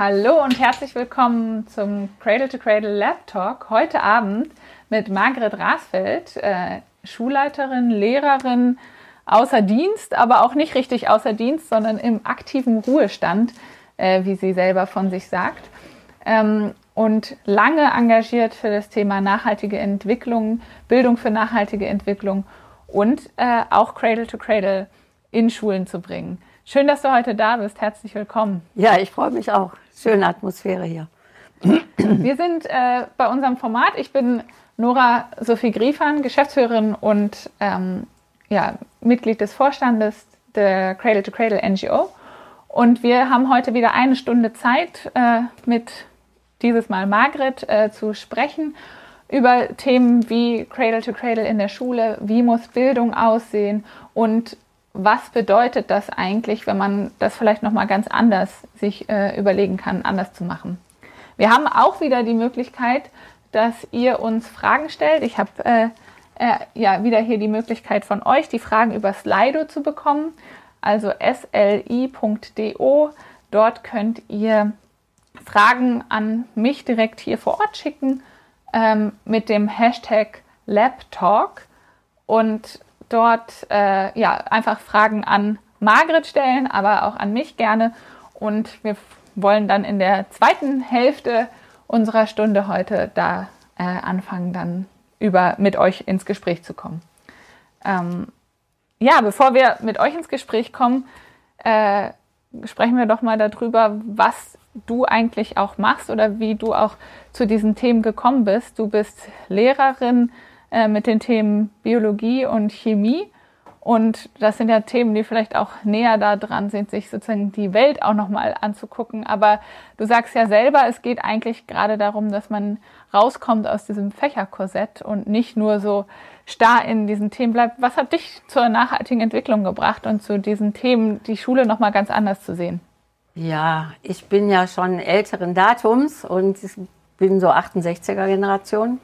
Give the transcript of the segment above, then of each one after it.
Hallo und herzlich willkommen zum Cradle to Cradle Lab Talk. Heute Abend mit Margret Rasfeld, äh, Schulleiterin, Lehrerin außer Dienst, aber auch nicht richtig außer Dienst, sondern im aktiven Ruhestand, äh, wie sie selber von sich sagt. Ähm, und lange engagiert für das Thema nachhaltige Entwicklung, Bildung für nachhaltige Entwicklung und äh, auch Cradle to Cradle in Schulen zu bringen. Schön, dass du heute da bist. Herzlich willkommen. Ja, ich freue mich auch. Schöne Atmosphäre hier. Wir sind äh, bei unserem Format. Ich bin Nora Sophie Griefern, Geschäftsführerin und ähm, ja, Mitglied des Vorstandes der Cradle to Cradle NGO. Und wir haben heute wieder eine Stunde Zeit, äh, mit dieses Mal Margret äh, zu sprechen über Themen wie Cradle to Cradle in der Schule, wie muss Bildung aussehen und was bedeutet das eigentlich, wenn man das vielleicht noch mal ganz anders sich äh, überlegen kann, anders zu machen. Wir haben auch wieder die Möglichkeit, dass ihr uns Fragen stellt. Ich habe äh, äh, ja wieder hier die Möglichkeit von euch, die Fragen über Slido zu bekommen, also sli.do. Dort könnt ihr Fragen an mich direkt hier vor Ort schicken ähm, mit dem Hashtag LabTalk und dort äh, ja, einfach Fragen an Margret stellen, aber auch an mich gerne. Und wir wollen dann in der zweiten Hälfte unserer Stunde heute da äh, anfangen, dann über mit euch ins Gespräch zu kommen. Ähm, ja, bevor wir mit euch ins Gespräch kommen, äh, sprechen wir doch mal darüber, was du eigentlich auch machst oder wie du auch zu diesen Themen gekommen bist. Du bist Lehrerin äh, mit den Themen Biologie und Chemie. Und das sind ja Themen, die vielleicht auch näher da dran sind, sich sozusagen die Welt auch nochmal anzugucken. Aber du sagst ja selber, es geht eigentlich gerade darum, dass man rauskommt aus diesem Fächerkorsett und nicht nur so starr in diesen Themen bleibt. Was hat dich zur nachhaltigen Entwicklung gebracht und zu diesen Themen, die Schule nochmal ganz anders zu sehen? Ja, ich bin ja schon älteren Datums und bin so 68er Generation.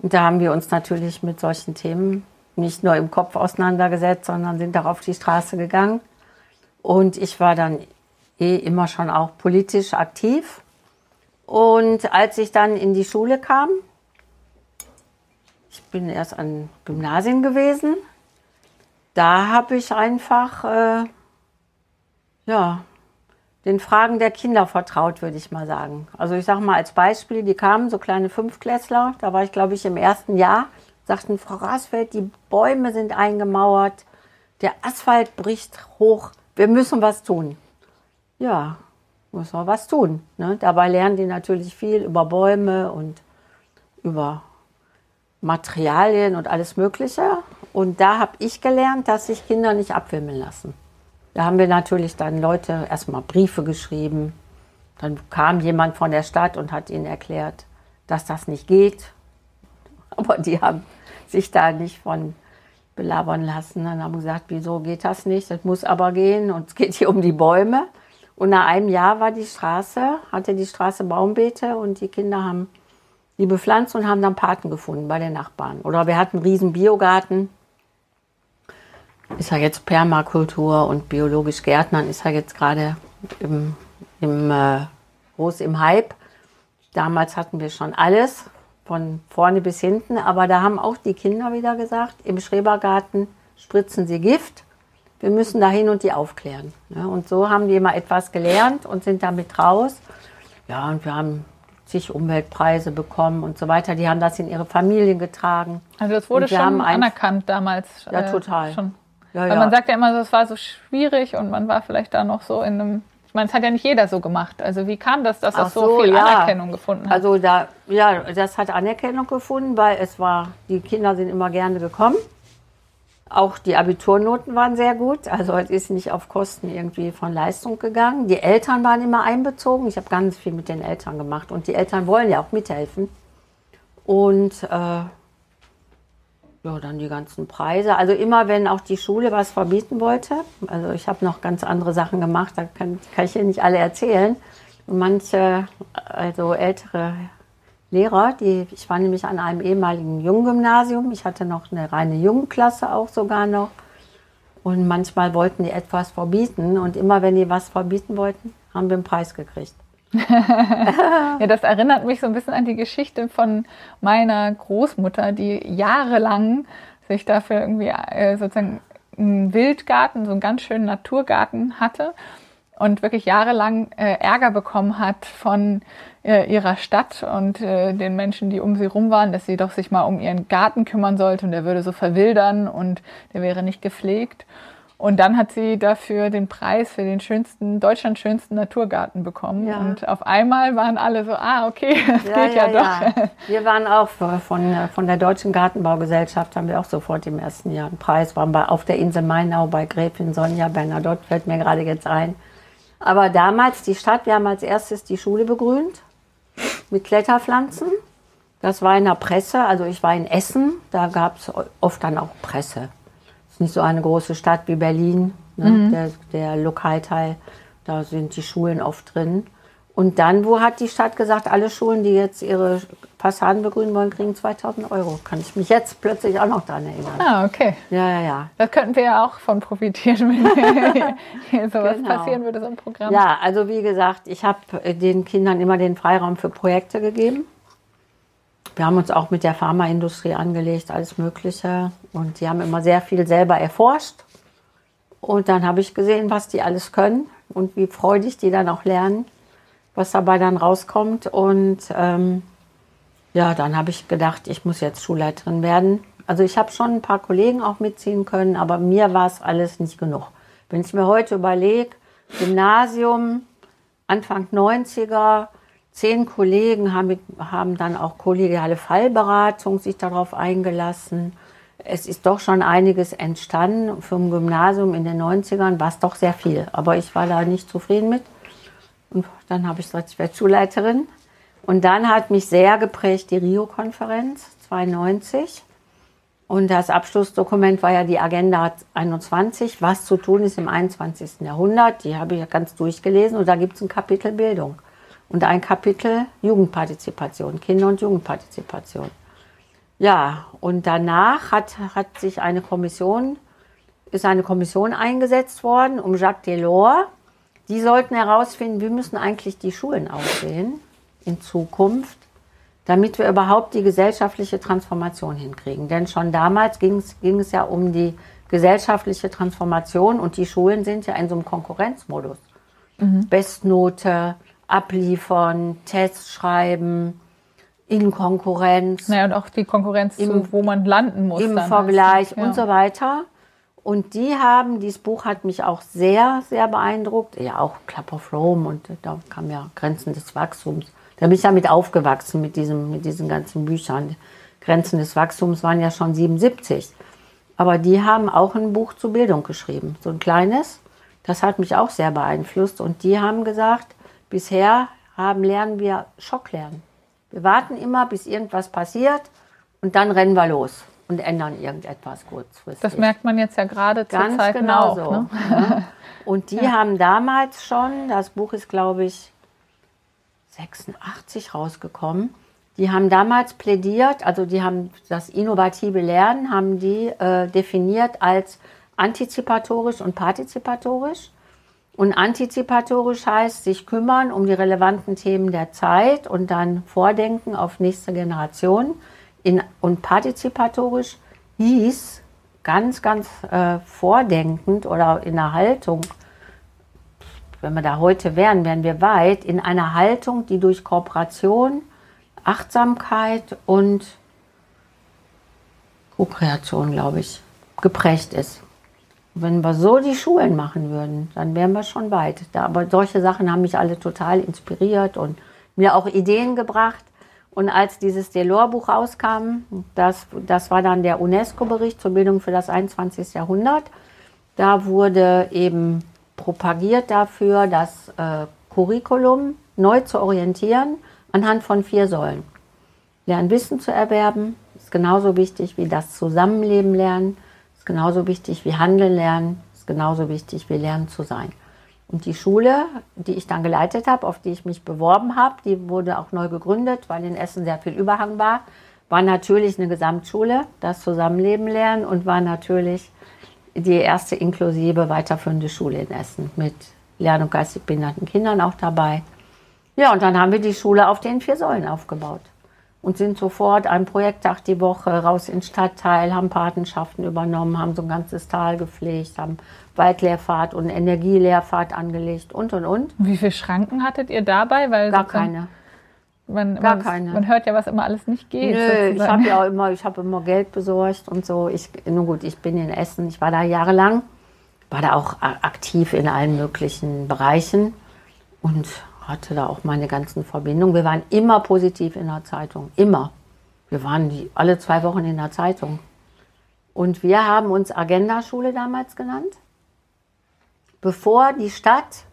Und da haben wir uns natürlich mit solchen Themen nicht nur im Kopf auseinandergesetzt, sondern sind auch auf die Straße gegangen. Und ich war dann eh immer schon auch politisch aktiv. Und als ich dann in die Schule kam, ich bin erst an Gymnasien gewesen, da habe ich einfach äh, ja, den Fragen der Kinder vertraut, würde ich mal sagen. Also ich sage mal als Beispiel, die kamen, so kleine Fünfklässler, da war ich glaube ich im ersten Jahr, sagten, Frau Rasfeld, die Bäume sind eingemauert, der Asphalt bricht hoch, wir müssen was tun. Ja, muss man was tun. Ne? Dabei lernen die natürlich viel über Bäume und über Materialien und alles Mögliche. Und da habe ich gelernt, dass sich Kinder nicht abwimmeln lassen. Da haben wir natürlich dann Leute erstmal Briefe geschrieben. Dann kam jemand von der Stadt und hat ihnen erklärt, dass das nicht geht. Aber die haben sich da nicht von belabern lassen. Dann haben gesagt, wieso geht das nicht? Das muss aber gehen und es geht hier um die Bäume. Und nach einem Jahr war die Straße, hatte die Straße Baumbeete und die Kinder haben die bepflanzt und haben dann Paten gefunden bei den Nachbarn. Oder wir hatten einen riesen Biogarten ist ja jetzt Permakultur und biologisch Gärtnern ist ja jetzt gerade im, im, äh, groß im Hype. Damals hatten wir schon alles, von vorne bis hinten, aber da haben auch die Kinder wieder gesagt, im Schrebergarten spritzen sie Gift. Wir müssen dahin und die aufklären. Ne? und so haben die immer etwas gelernt und sind damit raus. Ja, und wir haben zig Umweltpreise bekommen und so weiter. Die haben das in ihre Familien getragen. Also das wurde schon anerkannt damals. Ja, äh, total. Schon. Ja, Weil ja. man sagt ja immer, es war so schwierig und man war vielleicht da noch so in einem. Ich meine, es hat ja nicht jeder so gemacht. Also wie kam das, dass das so, so, viel ja. Anerkennung gefunden hat? Also da, ja, das hat Anerkennung gefunden, weil es war, die Kinder sind immer gerne gekommen. Auch die Abiturnoten waren sehr gut. Also es ist nicht auf Kosten irgendwie von Leistung gegangen. Die Eltern waren immer einbezogen. Ich habe ganz viel mit den Eltern gemacht und die Eltern wollen ja auch mithelfen. Und äh, ja, dann die ganzen Preise. Also immer, wenn auch die Schule was verbieten wollte. Also ich habe noch ganz andere Sachen gemacht, da kann, kann ich hier nicht alle erzählen. Und manche, also ältere Lehrer, die, ich war nämlich an einem ehemaligen Junggymnasium. Ich hatte noch eine reine Jungenklasse auch sogar noch. Und manchmal wollten die etwas verbieten. Und immer wenn die was verbieten wollten, haben wir einen Preis gekriegt. Ja, das erinnert mich so ein bisschen an die Geschichte von meiner Großmutter, die jahrelang sich dafür irgendwie äh, sozusagen einen Wildgarten, so einen ganz schönen Naturgarten hatte und wirklich jahrelang äh, Ärger bekommen hat von äh, ihrer Stadt und äh, den Menschen, die um sie rum waren, dass sie doch sich mal um ihren Garten kümmern sollte und der würde so verwildern und der wäre nicht gepflegt. Und dann hat sie dafür den Preis für den schönsten, Deutschland schönsten Naturgarten bekommen. Ja. Und auf einmal waren alle so, ah, okay, das ja, geht ja, ja, doch. Wir waren auch von, von der Deutschen Gartenbaugesellschaft, haben wir auch sofort im ersten Jahr einen Preis. Waren bei, auf der Insel Mainau bei Gräfin Sonja Bernadotte, fällt mir gerade jetzt ein. Aber damals, die Stadt, wir haben als erstes die Schule begrünt mit Kletterpflanzen. Das war in der Presse, also ich war in Essen, da gab es oft dann auch Presse ist nicht so eine große Stadt wie Berlin, ne? mhm. der, der Lokalteil. Da sind die Schulen oft drin. Und dann, wo hat die Stadt gesagt, alle Schulen, die jetzt ihre Fassaden begrünen wollen, kriegen 2000 Euro. Kann ich mich jetzt plötzlich auch noch daran erinnern. Ah, okay. Ja, ja, ja. Da könnten wir ja auch von profitieren, wenn hier sowas genau. passieren würde, so ein Programm. Ja, also wie gesagt, ich habe den Kindern immer den Freiraum für Projekte gegeben. Wir haben uns auch mit der Pharmaindustrie angelegt, alles Mögliche. Und die haben immer sehr viel selber erforscht. Und dann habe ich gesehen, was die alles können und wie freudig die dann auch lernen, was dabei dann rauskommt. Und ähm, ja, dann habe ich gedacht, ich muss jetzt Schulleiterin werden. Also ich habe schon ein paar Kollegen auch mitziehen können, aber mir war es alles nicht genug. Wenn ich mir heute überlege, Gymnasium, Anfang 90er, Zehn Kollegen haben, haben dann auch kollegiale Fallberatung sich darauf eingelassen. Es ist doch schon einiges entstanden. Ein Gymnasium in den 90ern war es doch sehr viel. Aber ich war da nicht zufrieden mit. Und dann habe ich gesagt, ich werde Schulleiterin. Und dann hat mich sehr geprägt die Rio-Konferenz 92. Und das Abschlussdokument war ja die Agenda 21, was zu tun ist im 21. Jahrhundert. Die habe ich ja ganz durchgelesen und da gibt es ein Kapitel Bildung und ein Kapitel Jugendpartizipation, Kinder- und Jugendpartizipation. Ja, und danach hat, hat sich eine Kommission, ist eine Kommission eingesetzt worden um Jacques Delors. Die sollten herausfinden, wie müssen eigentlich die Schulen aussehen in Zukunft, damit wir überhaupt die gesellschaftliche Transformation hinkriegen. Denn schon damals ging es, ja um die gesellschaftliche Transformation und die Schulen sind ja in so einem Konkurrenzmodus. Mhm. Bestnote, abliefern, Tests schreiben, in Konkurrenz. Naja, und auch die Konkurrenz, im, zu, wo man landen muss. Im Vergleich ja. und so weiter. Und die haben, dieses Buch hat mich auch sehr, sehr beeindruckt. Ja, auch Club of Rome und da kam ja Grenzen des Wachstums. Da bin ich ja mit aufgewachsen mit, diesem, mit diesen ganzen Büchern. Grenzen des Wachstums waren ja schon 77. Aber die haben auch ein Buch zur Bildung geschrieben, so ein kleines. Das hat mich auch sehr beeinflusst. Und die haben gesagt, Bisher haben, lernen wir Schocklernen. Wir warten immer, bis irgendwas passiert und dann rennen wir los und ändern irgendetwas kurzfristig. Das merkt man jetzt ja gerade zur Ganz Zeit genau auch. So. Ne? Ja. Und die ja. haben damals schon, das Buch ist glaube ich 86 rausgekommen, die haben damals plädiert, also die haben das innovative Lernen, haben die äh, definiert als antizipatorisch und partizipatorisch. Und antizipatorisch heißt sich kümmern um die relevanten Themen der Zeit und dann vordenken auf nächste Generation. In, und partizipatorisch hieß ganz, ganz äh, vordenkend oder in einer Haltung, wenn wir da heute wären, wären wir weit, in einer Haltung, die durch Kooperation, Achtsamkeit und Co-Kreation, glaube ich, geprägt ist. Wenn wir so die Schulen machen würden, dann wären wir schon weit. Da, aber solche Sachen haben mich alle total inspiriert und mir auch Ideen gebracht. Und als dieses Delors-Buch rauskam, das, das war dann der UNESCO-Bericht zur Bildung für das 21. Jahrhundert, da wurde eben propagiert dafür, das äh, Curriculum neu zu orientieren anhand von vier Säulen. Lernen Wissen zu erwerben ist genauso wichtig wie das Zusammenleben lernen, genauso wichtig wie Handeln lernen, ist genauso wichtig wie Lernen zu sein. Und die Schule, die ich dann geleitet habe, auf die ich mich beworben habe, die wurde auch neu gegründet, weil in Essen sehr viel Überhang war, war natürlich eine Gesamtschule, das Zusammenleben lernen und war natürlich die erste inklusive weiterführende Schule in Essen mit lern- und geistig behinderten Kindern auch dabei. Ja, und dann haben wir die Schule auf den vier Säulen aufgebaut und sind sofort ein Projekttag die Woche raus ins Stadtteil, haben Patenschaften übernommen, haben so ein ganzes Tal gepflegt, haben Waldleerfahrt und Energieleerfahrt angelegt und und und. Wie viele Schranken hattet ihr dabei? Weil Gar keine. Man, Gar man, keine. Man hört ja, was immer alles nicht geht. Nö, ich habe ja auch immer, ich habe immer Geld besorgt und so. Ich, nun gut, ich bin in Essen, ich war da jahrelang, war da auch aktiv in allen möglichen Bereichen und hatte da auch meine ganzen Verbindungen. Wir waren immer positiv in der Zeitung, immer. Wir waren die, alle zwei Wochen in der Zeitung. Und wir haben uns Agenda-Schule damals genannt, bevor die Stadt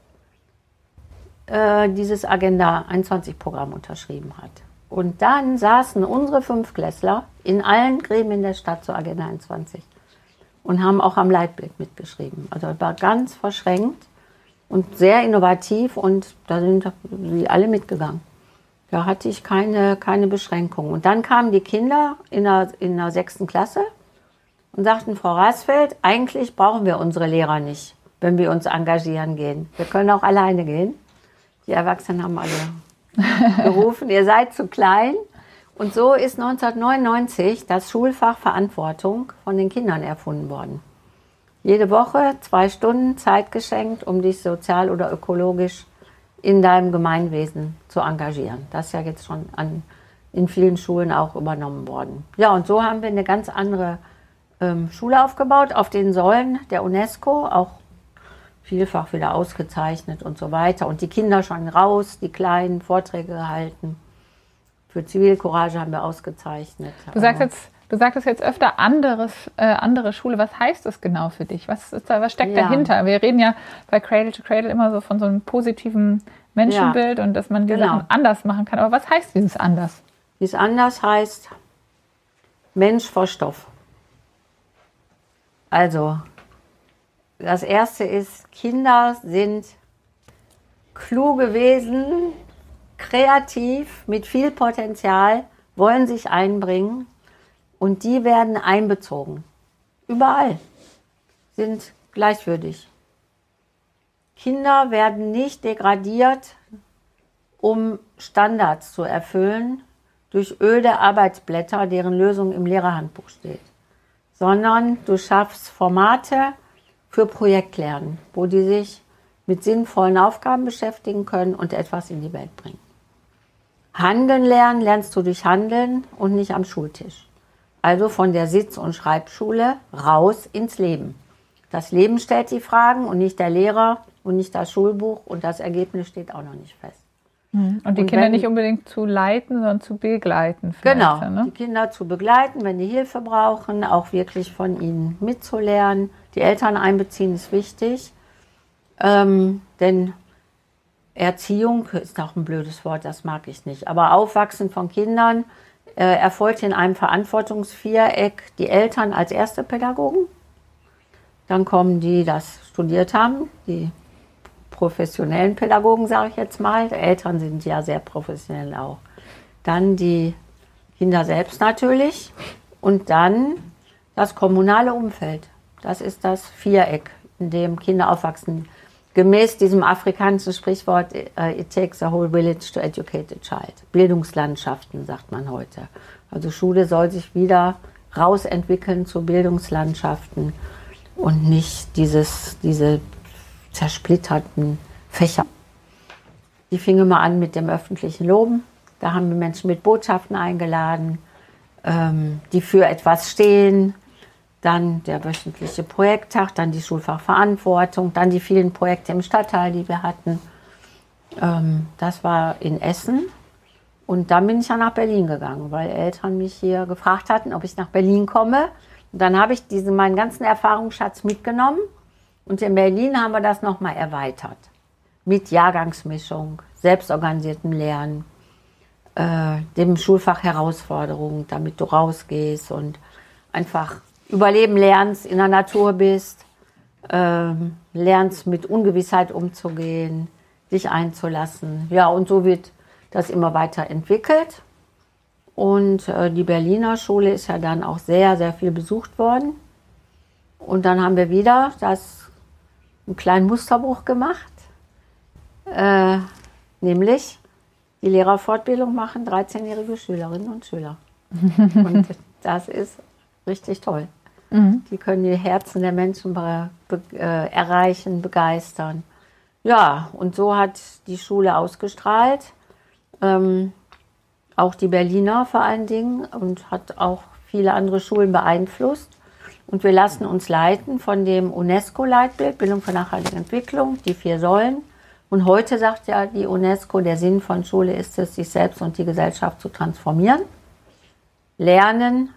äh, dieses Agenda 21-Programm unterschrieben hat. Und dann saßen unsere Fünfklässler in allen Gremien der Stadt zur Agenda 21 und haben auch am Leitbild mitgeschrieben. Also war ganz verschränkt und sehr innovativ und da sind sie alle mitgegangen. Da hatte ich keine, keine Beschränkung. Und dann kamen die Kinder in der, in der sechsten Klasse und sagten, Frau Rasfeld, eigentlich brauchen wir unsere Lehrer nicht, wenn wir uns engagieren gehen. Wir können auch alleine gehen. Die Erwachsenen haben alle gerufen, ihr seid zu klein. Und so ist 1999 das Schulfach Verantwortung von den Kindern erfunden worden. Jede Woche zwei Stunden Zeit geschenkt, um dich sozial oder ökologisch in deinem Gemeinwesen zu engagieren. Das ist ja jetzt schon an, in vielen Schulen auch übernommen worden. Ja, und so haben wir eine ganz andere ähm, Schule aufgebaut, auf den Säulen der UNESCO, auch vielfach wieder ausgezeichnet und so weiter. Und die Kinder schon raus, die kleinen Vorträge gehalten. Für Zivilcourage haben wir ausgezeichnet. Du sagst jetzt, du sagtest jetzt öfter anderes, äh, andere Schule. Was heißt das genau für dich? Was ist da, was steckt Ja. dahinter? Wir reden ja bei Cradle to Cradle immer so von so einem positiven Menschenbild und dass man die Genau. Sachen anders machen kann. Aber was heißt dieses anders? Wie es anders heißt, Mensch vor Stoff. Also, das erste ist, Kinder sind kluge Wesen, kreativ, mit viel Potenzial, wollen sich einbringen und die werden einbezogen. Überall. Sind gleichwürdig. Kinder werden nicht degradiert, um Standards zu erfüllen durch öde Arbeitsblätter, deren Lösung im Lehrerhandbuch steht, sondern du schaffst Formate für Projektlernen, wo die sich mit sinnvollen Aufgaben beschäftigen können und etwas in die Welt bringen. Handeln lernen lernst du durch Handeln und nicht am Schultisch. Also von der Sitz- und Schreibschule raus ins Leben. Das Leben stellt die Fragen und nicht der Lehrer und nicht das Schulbuch und das Ergebnis steht auch noch nicht fest. Und die Und Kinder wenn- nicht unbedingt zu leiten, sondern zu begleiten. Genau, Ne? die Kinder zu begleiten, wenn die Hilfe brauchen, auch wirklich von ihnen mitzulernen. Die Eltern einbeziehen ist wichtig, ähm, denn Erziehung ist auch ein blödes Wort, das mag ich nicht. Aber Aufwachsen von Kindern äh, erfolgt in einem Verantwortungsviereck die Eltern als erste Pädagogen. Dann kommen die, die das studiert haben, die professionellen Pädagogen, sage ich jetzt mal. Eltern sind ja sehr professionell auch. Dann die Kinder selbst natürlich und dann das kommunale Umfeld. Das ist das Viereck, in dem Kinder aufwachsen. Gemäß diesem afrikanischen Sprichwort, äh, it takes a whole village to educate a child. Bildungslandschaften, sagt man heute. Also Schule soll sich wieder rausentwickeln zu Bildungslandschaften und nicht dieses, diese zersplitterten Fächer. Die fing immer an mit dem öffentlichen Loben. Da haben wir Menschen mit Botschaften eingeladen, ähm, die für etwas stehen. Dann der wöchentliche Projekttag, dann die Schulfachverantwortung, dann die vielen Projekte im Stadtteil, die wir hatten. Ähm, das war in Essen. Und dann bin ich ja nach Berlin gegangen, weil Eltern mich hier gefragt hatten, ob ich nach Berlin komme. Und dann habe ich diesen, meinen ganzen Erfahrungsschatz mitgenommen. Und in Berlin haben wir das nochmal erweitert. Mit Jahrgangsmischung, selbstorganisiertem Lernen, äh, dem Schulfach Herausforderungen, damit du rausgehst und einfach Überleben lernst, in der Natur bist, ähm, lernst mit Ungewissheit umzugehen, dich einzulassen. Ja, und so wird das immer weiter entwickelt. Und äh, die Berliner Schule ist ja dann auch sehr, sehr viel besucht worden. Und dann haben wir wieder das, einen kleinen Musterbruch gemacht, äh, nämlich Die Lehrerfortbildung machen 13-jährige Schülerinnen und Schüler. und das ist richtig toll. Mhm. Die können die Herzen der Menschen be äh, erreichen, begeistern. Ja, und so hat die Schule ausgestrahlt. Ähm, auch die Berliner vor allen Dingen und hat auch viele andere Schulen beeinflusst. Und wir lassen uns leiten von dem UNESCO-Leitbild Bildung für nachhaltige Entwicklung, die vier Säulen. Und heute sagt ja die UNESCO, der Sinn von Schule ist es, sich selbst und die Gesellschaft zu transformieren, lernen,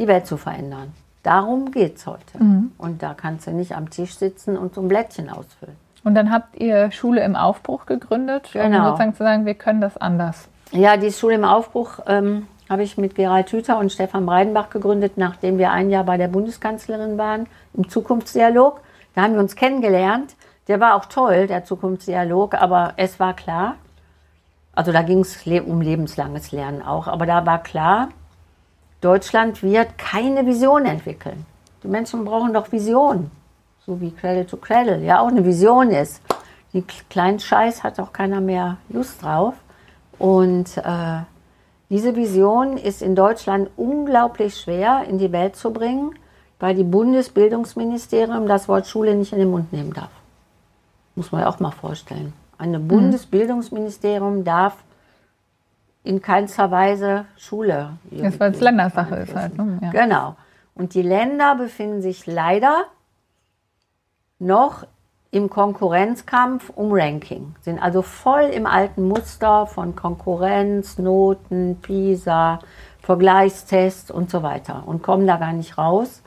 die Welt zu verändern. Darum geht es heute. Mhm. Und da kannst du nicht am Tisch sitzen und so ein Blättchen ausfüllen. Und dann habt ihr Schule im Aufbruch gegründet, genau. um sozusagen zu sagen, wir können das anders. Ja, die Schule im Aufbruch ähm, habe ich mit Gerald Hüther und Stefan Breidenbach gegründet, nachdem wir ein Jahr bei der Bundeskanzlerin waren im Zukunftsdialog. Da haben wir uns kennengelernt. Der war auch toll, der Zukunftsdialog, aber es war klar, also da ging es um lebenslanges Lernen auch, aber da war klar, Deutschland wird keine Vision entwickeln. Die Menschen brauchen doch Vision, so wie Cradle to Cradle ja auch eine Vision ist. Die kleinen Scheiß hat auch keiner mehr Lust drauf. Und äh, diese Vision ist in Deutschland unglaublich schwer in die Welt zu bringen, weil die Bundesbildungsministerium das Wort Schule nicht in den Mund nehmen darf. Muss man ja auch mal vorstellen. Ein mhm. Bundesbildungsministerium darf in keinster Weise Schule. Das, weil es Ländersache ist halt. Ne? Ja. Genau. Und die Länder befinden sich leider noch im Konkurrenzkampf um Ranking, sind also voll im alten Muster von Konkurrenz, Noten, PISA, Vergleichstests und so weiter und kommen da gar nicht raus.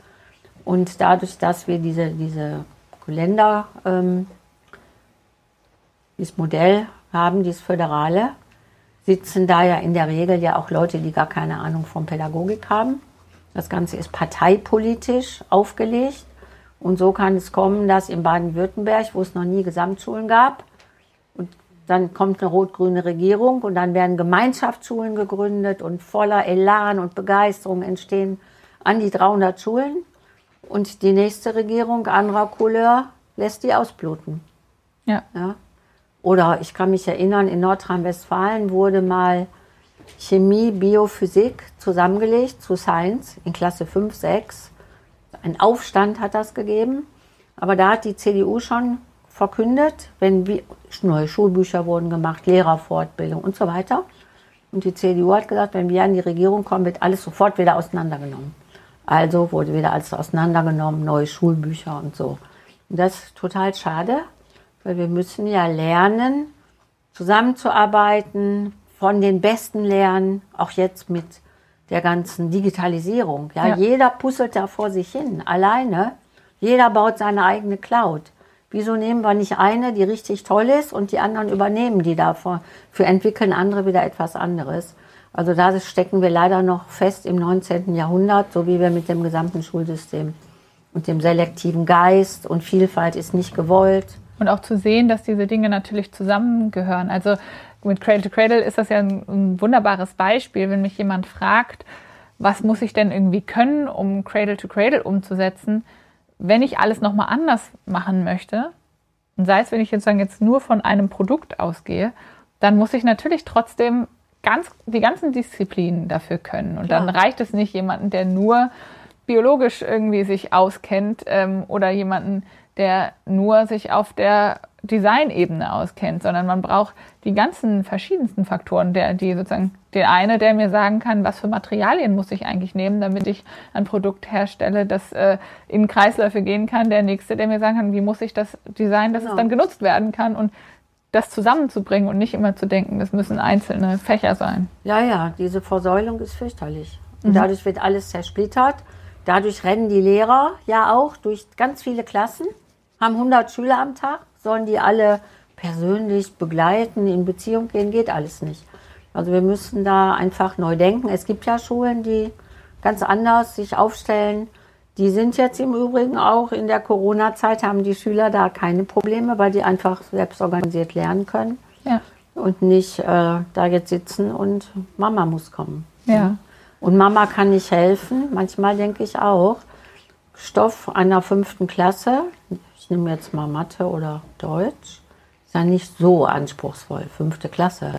Und dadurch, dass wir diese, diese Länder, ähm, dieses Modell haben, dieses Föderale, sitzen da ja in der Regel ja auch Leute, die gar keine Ahnung von Pädagogik haben. Das Ganze ist parteipolitisch aufgelegt. Und so kann es kommen, dass in Baden-Württemberg, wo es noch nie Gesamtschulen gab, und dann kommt eine rot-grüne Regierung und dann werden Gemeinschaftsschulen gegründet und voller Elan und Begeisterung entstehen an die 300 Schulen. Und die nächste Regierung anderer Couleur lässt die ausbluten. Ja. ja. Oder ich kann mich erinnern, in Nordrhein-Westfalen wurde mal Chemie, Biophysik zusammengelegt zu Science in Klasse 5, 6. Ein Aufstand hat das gegeben. Aber da hat die CDU schon verkündet, wenn wir, neue Schulbücher wurden gemacht, Lehrerfortbildung und so weiter. Und die CDU hat gesagt, wenn wir an die Regierung kommen, wird alles sofort wieder auseinandergenommen. Also wurde wieder alles auseinandergenommen, neue Schulbücher und so. Und das ist total schade, weil wir müssen ja lernen, zusammenzuarbeiten, von den Besten lernen, auch jetzt mit der ganzen Digitalisierung. Ja, ja. Jeder puzzelt da vor sich hin, alleine. Jeder baut seine eigene Cloud. Wieso nehmen wir nicht eine, die richtig toll ist und die anderen übernehmen die davor? Für entwickeln andere wieder etwas anderes. Also da stecken wir leider noch fest im 19. Jahrhundert, so wie wir mit dem gesamten Schulsystem und dem selektiven Geist und Vielfalt ist nicht gewollt. Und auch zu sehen, dass diese Dinge natürlich zusammengehören. Also mit Cradle to Cradle ist das ja ein, ein, wunderbares Beispiel, wenn mich jemand fragt, was muss ich denn irgendwie können, um Cradle to Cradle umzusetzen, wenn ich alles nochmal anders machen möchte, und sei es, wenn ich jetzt, sagen, jetzt nur von einem Produkt ausgehe, dann muss ich natürlich trotzdem ganz, die ganzen Disziplinen dafür können. Und Klar. dann reicht es nicht jemanden, der nur biologisch irgendwie sich auskennt ähm, oder jemanden, der nur sich auf der Designebene auskennt, sondern man braucht die ganzen verschiedensten Faktoren, der, die sozusagen der eine, der mir sagen kann, was für Materialien muss ich eigentlich nehmen, damit ich ein Produkt herstelle, das äh, in Kreisläufe gehen kann. Der nächste, der mir sagen kann, wie muss ich das designen, dass genau. es dann genutzt werden kann und das zusammenzubringen und nicht immer zu denken, das müssen einzelne Fächer sein. Ja, ja, diese Versäulung ist fürchterlich. Und mhm. dadurch wird alles zersplittert. Dadurch rennen die Lehrer ja auch durch ganz viele Klassen, haben 100 Schüler am Tag sollen die alle persönlich begleiten, in Beziehung gehen, geht alles nicht. Also wir müssen da einfach neu denken. Es gibt ja Schulen, die ganz anders sich aufstellen. Die sind jetzt im Übrigen auch in der Corona-Zeit, haben die Schüler da keine Probleme, weil die einfach selbst organisiert lernen können. Ja. Und nicht äh, da jetzt sitzen und Mama muss kommen. Ja. Und Mama kann nicht helfen. Manchmal denke ich auch, Stoff einer fünften Klasse, ich nehme jetzt mal Mathe oder Deutsch, ist ja nicht so anspruchsvoll, fünfte Klasse.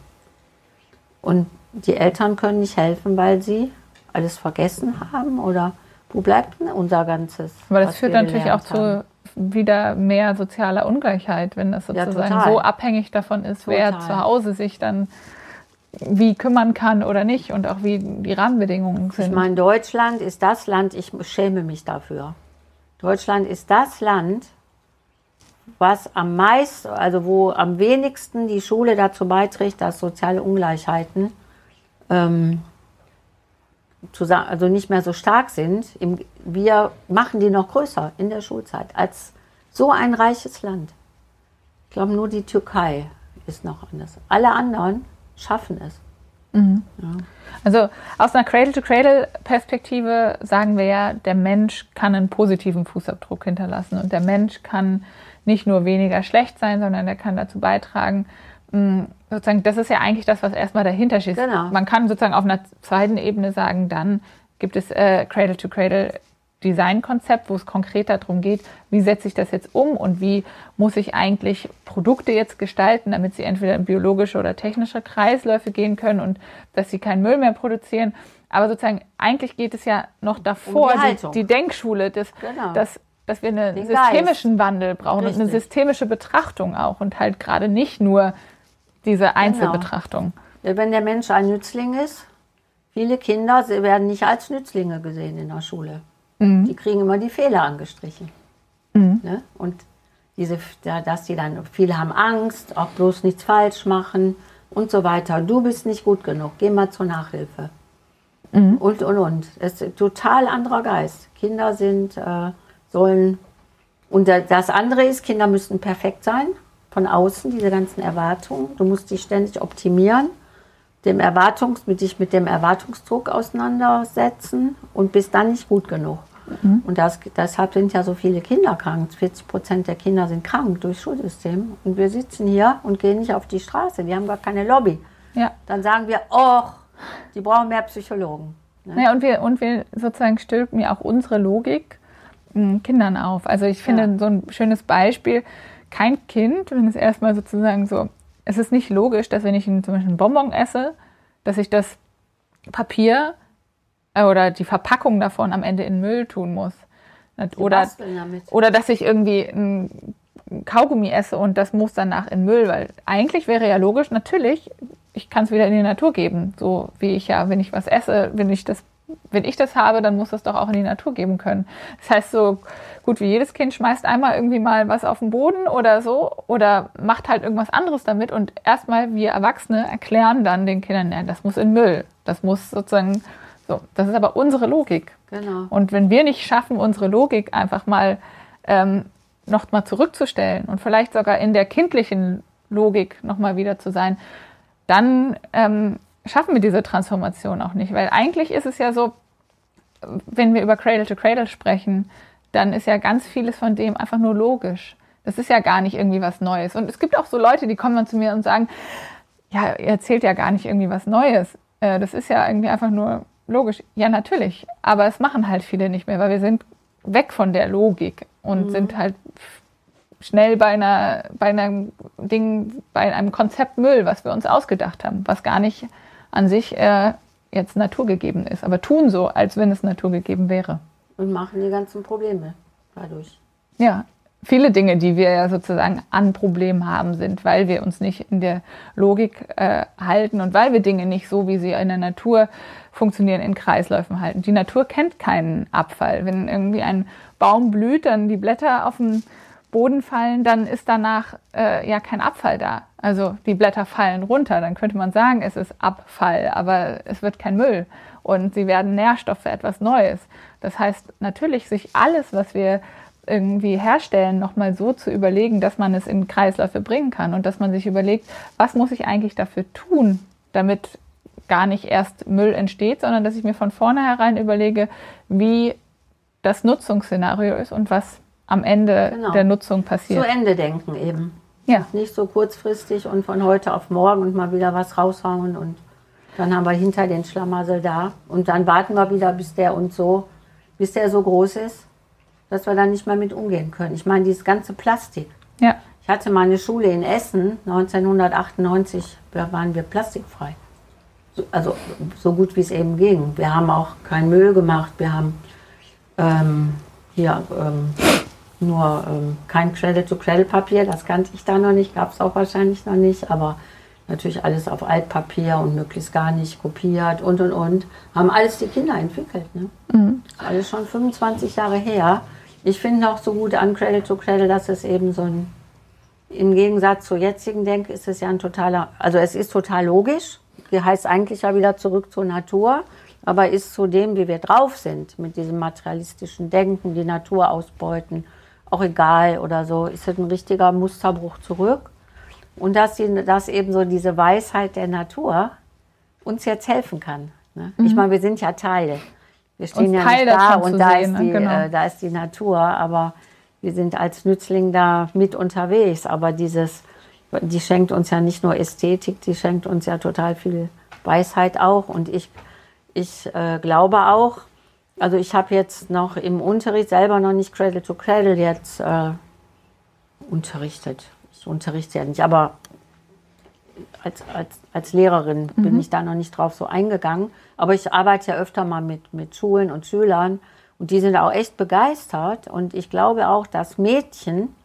Und die Eltern können nicht helfen, weil sie alles vergessen haben oder wo bleibt denn unser ganzes? Aber das führt natürlich auch haben? zu wieder mehr sozialer Ungleichheit, wenn das sozusagen ja, so abhängig davon ist, total. wer zu Hause sich dann wie kümmern kann oder nicht und auch wie die Rahmenbedingungen sind. Ich meine, Deutschland ist das Land, ich schäme mich dafür. Deutschland ist das Land, was am meisten, also wo am wenigsten die Schule dazu beiträgt, dass soziale Ungleichheiten ähm, also nicht mehr so stark sind. Wir machen die noch größer in der Schulzeit als so ein reiches Land. Ich glaube, nur die Türkei ist noch anders. Alle anderen schaffen es. Mhm. Ja. Also aus einer Cradle-to-Cradle-Perspektive sagen wir ja, der Mensch kann einen positiven Fußabdruck hinterlassen und der Mensch kann nicht nur weniger schlecht sein, sondern er kann dazu beitragen, sozusagen, das ist ja eigentlich das, was erstmal dahinter steht. Genau. Man kann sozusagen auf einer zweiten Ebene sagen, dann gibt es äh, Cradle-to-Cradle Designkonzept, wo es konkret darum geht, wie setze ich das jetzt um und wie muss ich eigentlich Produkte jetzt gestalten, damit sie entweder in biologische oder technische Kreisläufe gehen können und dass sie keinen Müll mehr produzieren. Aber sozusagen, eigentlich geht es ja noch davor, um die, die, die, Denkschule, das, genau. das, dass wir einen Den systemischen Geist. Wandel brauchen Richtig. und eine systemische Betrachtung auch und halt gerade nicht nur diese. Einzelbetrachtung. Genau. Wenn der Mensch ein Nützling ist, viele Kinder werden nicht als Nützlinge gesehen in der Schule. Mhm. Die kriegen immer die Fehler angestrichen. Mhm. Ne? Und diese, dass die dann, viele haben Angst, auch bloß nichts falsch machen und so weiter. Du bist nicht gut genug, geh mal zur Nachhilfe. Mhm. Und, und, und. Es ist ein total anderer Geist. Kinder sind, äh, sollen, und das andere ist, Kinder müssten perfekt sein, von außen, diese ganzen Erwartungen. Du musst dich ständig optimieren dem Erwartungs, mit dich mit dem Erwartungsdruck auseinandersetzen und bist dann nicht gut genug. Mhm. Und das, deshalb sind ja so viele Kinder krank. 40 Prozent der Kinder sind krank durchs Schulsystem. Und wir sitzen hier und gehen nicht auf die Straße. Die haben gar keine Lobby. Ja. Dann sagen wir, oh, die brauchen mehr Psychologen. Ne? Ja, und wir, und wir sozusagen stülpen ja auch unsere Logik Kindern auf. Also ich finde ja. so ein schönes Beispiel, kein Kind, wenn es erstmal sozusagen so es ist nicht logisch, dass wenn ich zum Beispiel einen Bonbon esse, dass ich das Papier äh, oder die Verpackung davon am Ende in Müll tun muss. Oder, oder dass ich irgendwie ein Kaugummi esse und das muss danach in Müll, weil eigentlich wäre ja logisch, natürlich, ich kann es wieder in die Natur geben, so wie ich ja, wenn ich was esse, wenn ich das wenn ich das habe, dann muss das doch auch in die Natur geben können. Das heißt, so gut wie jedes Kind schmeißt einmal irgendwie mal was auf den Boden oder so oder macht halt irgendwas anderes damit und erstmal wir Erwachsene erklären dann den Kindern, ja, das muss in Müll. Das muss sozusagen so. Das ist aber unsere Logik. Genau. Und wenn wir nicht schaffen, unsere Logik einfach mal ähm, noch mal zurückzustellen und vielleicht sogar in der kindlichen Logik noch mal wieder zu sein, dann ähm, schaffen wir diese Transformation auch nicht. Weil eigentlich ist es ja so, wenn wir über Cradle to Cradle sprechen, dann ist ja ganz vieles von dem einfach nur logisch. Das ist ja gar nicht irgendwie was Neues. Und es gibt auch so Leute, die kommen dann zu mir und sagen, ja, ihr erzählt ja gar nicht irgendwie was Neues. Äh, das ist ja irgendwie einfach nur logisch. Ja, natürlich. Aber es machen halt viele nicht mehr, weil wir sind weg von der Logik und mhm. sind halt schnell bei einer, bei einem Ding, bei einem Konzept Müll, was wir uns ausgedacht haben, was gar nicht an sich äh, jetzt naturgegeben ist, aber tun so, als wenn es naturgegeben wäre. Und machen die ganzen Probleme dadurch. Ja, viele Dinge, die wir ja sozusagen an Problemen haben, sind, weil wir uns nicht in der Logik äh, halten und weil wir Dinge nicht so, wie sie in der Natur funktionieren, in Kreisläufen halten. Die Natur kennt keinen Abfall. Wenn irgendwie ein Baum blüht, dann die Blätter auf den Boden fallen, dann ist danach äh, ja kein Abfall da. Also die Blätter fallen runter, dann könnte man sagen, es ist Abfall, aber es wird kein Müll und sie werden Nährstoff für etwas Neues. Das heißt, natürlich sich alles, was wir irgendwie herstellen, nochmal so zu überlegen, dass man es in Kreisläufe bringen kann und dass man sich überlegt, was muss ich eigentlich dafür tun, damit gar nicht erst Müll entsteht, sondern dass ich mir von vornherein überlege, wie das Nutzungsszenario ist und was am Ende genau. der Nutzung passiert. Zu Ende denken eben. Ja. Nicht so kurzfristig und von heute auf morgen und mal wieder was raushauen und dann haben wir hinter den Schlamassel da und dann warten wir wieder, bis der uns so, bis der so groß ist, dass wir dann nicht mehr mit umgehen können. Ich meine, dieses ganze Plastik. Ja. Ich hatte mal eine Schule in Essen, 1998, da waren wir plastikfrei. so, also so gut wie es eben ging. Wir haben auch keinen Müll gemacht, wir haben ähm, hier ähm, nur ähm, kein Cradle-to-Cradle-Papier, das kannte ich da noch nicht, gab es auch wahrscheinlich noch nicht, aber natürlich alles auf Altpapier und möglichst gar nicht kopiert und und und. Haben alles die Kinder entwickelt. Ne? Mhm. Alles schon 25 Jahre her. Ich finde auch so gut an Cradle to Cradle, dass es eben so ein, im Gegensatz zur jetzigen Denk ist es ja ein totaler, also es ist total logisch. Die heißt eigentlich ja wieder zurück zur Natur, aber ist zu dem, wie wir drauf sind, mit diesem materialistischen Denken, die Natur ausbeuten, auch egal oder so, ist es ein richtiger Musterbruch zurück. Und dass, die, dass eben so diese Weisheit der Natur uns jetzt helfen kann. Ne? Mhm. Ich meine, wir sind ja Teil. Wir stehen ja Teil nicht da und da, sehen, ist ne? die, genau. äh, da ist die Natur, aber wir sind als Nützling da mit unterwegs. Aber dieses, die schenkt uns ja nicht nur Ästhetik, die schenkt uns ja total viel Weisheit auch. Und ich, ich äh, glaube auch, also ich habe jetzt noch im Unterricht selber noch nicht Cradle to Cradle jetzt äh, unterrichtet ich unterrichte ja nicht, aber als, als, als Lehrerin mhm. bin ich da noch nicht drauf so eingegangen. Aber ich arbeite ja öfter mal mit, mit Schulen und Schülern und die sind auch echt begeistert. Und ich glaube auch, dass Mädchen,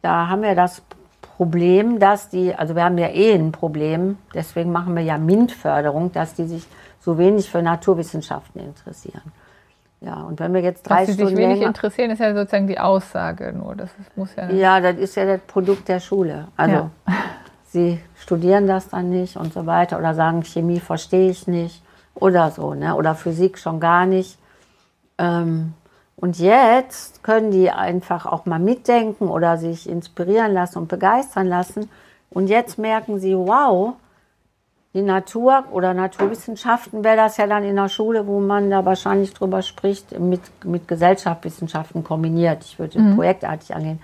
da haben wir das Problem, dass die, also wir haben ja eh ein Problem, deswegen machen wir ja MINT-Förderung, dass die sich so wenig für Naturwissenschaften interessieren. Ja, und wenn wir jetzt drei Was Sie Stunden sich wenig interessieren, ist ja sozusagen die Aussage nur. Das muss ja. Ja, das ist ja das Produkt der Schule. Also ja. Sie studieren das dann nicht und so weiter oder sagen, Chemie verstehe ich nicht oder so, ne? Oder Physik schon gar nicht. Ähm, und jetzt können die einfach auch mal mitdenken oder sich inspirieren lassen und begeistern lassen. Und jetzt merken sie, wow, die Natur oder Naturwissenschaften wäre das ja dann in der Schule, wo man da wahrscheinlich drüber spricht, mit, mit Gesellschaftswissenschaften kombiniert. Ich würde mhm. projektartig angehen.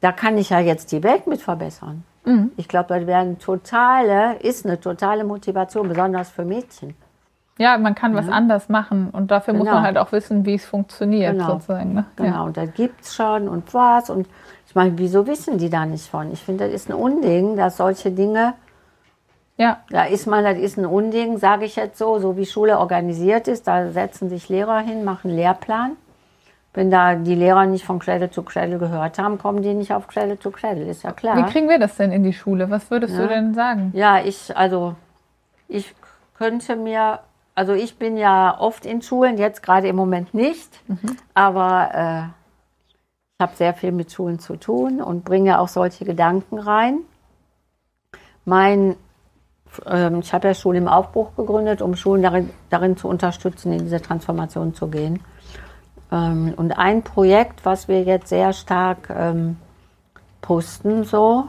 Da kann ich ja jetzt die Welt mit verbessern. Mhm. Ich glaube, das wäre eine totale, ist eine totale Motivation, besonders für Mädchen. Ja, man kann was anders machen und dafür genau. muss man halt auch wissen, wie es funktioniert genau. sozusagen. Ne? Genau, ja. und da gibt es schon und was. Und ich meine, wieso wissen die da nicht von? Ich finde, das ist ein Unding, dass solche Dinge ja. Da ist man, das ist ein Unding, sage ich jetzt so, so wie Schule organisiert ist. Da setzen sich Lehrer hin, machen Lehrplan. Wenn da die Lehrer nicht von Cradle to Cradle gehört haben, kommen die nicht auf Cradle to Cradle, ist ja klar. Wie kriegen wir das denn in die Schule? Was würdest ja. du denn sagen? Ja, ich, also, ich könnte mir, also ich bin ja oft in Schulen, jetzt gerade im Moment nicht, mhm. aber äh, ich habe sehr viel mit Schulen zu tun und bringe auch solche Gedanken rein. Mein ähm, ich habe ja Schulen im Aufbruch gegründet, um Schulen darin, darin zu unterstützen, in diese Transformation zu gehen. Ähm, und ein Projekt, was wir jetzt sehr stark ähm, posten, so,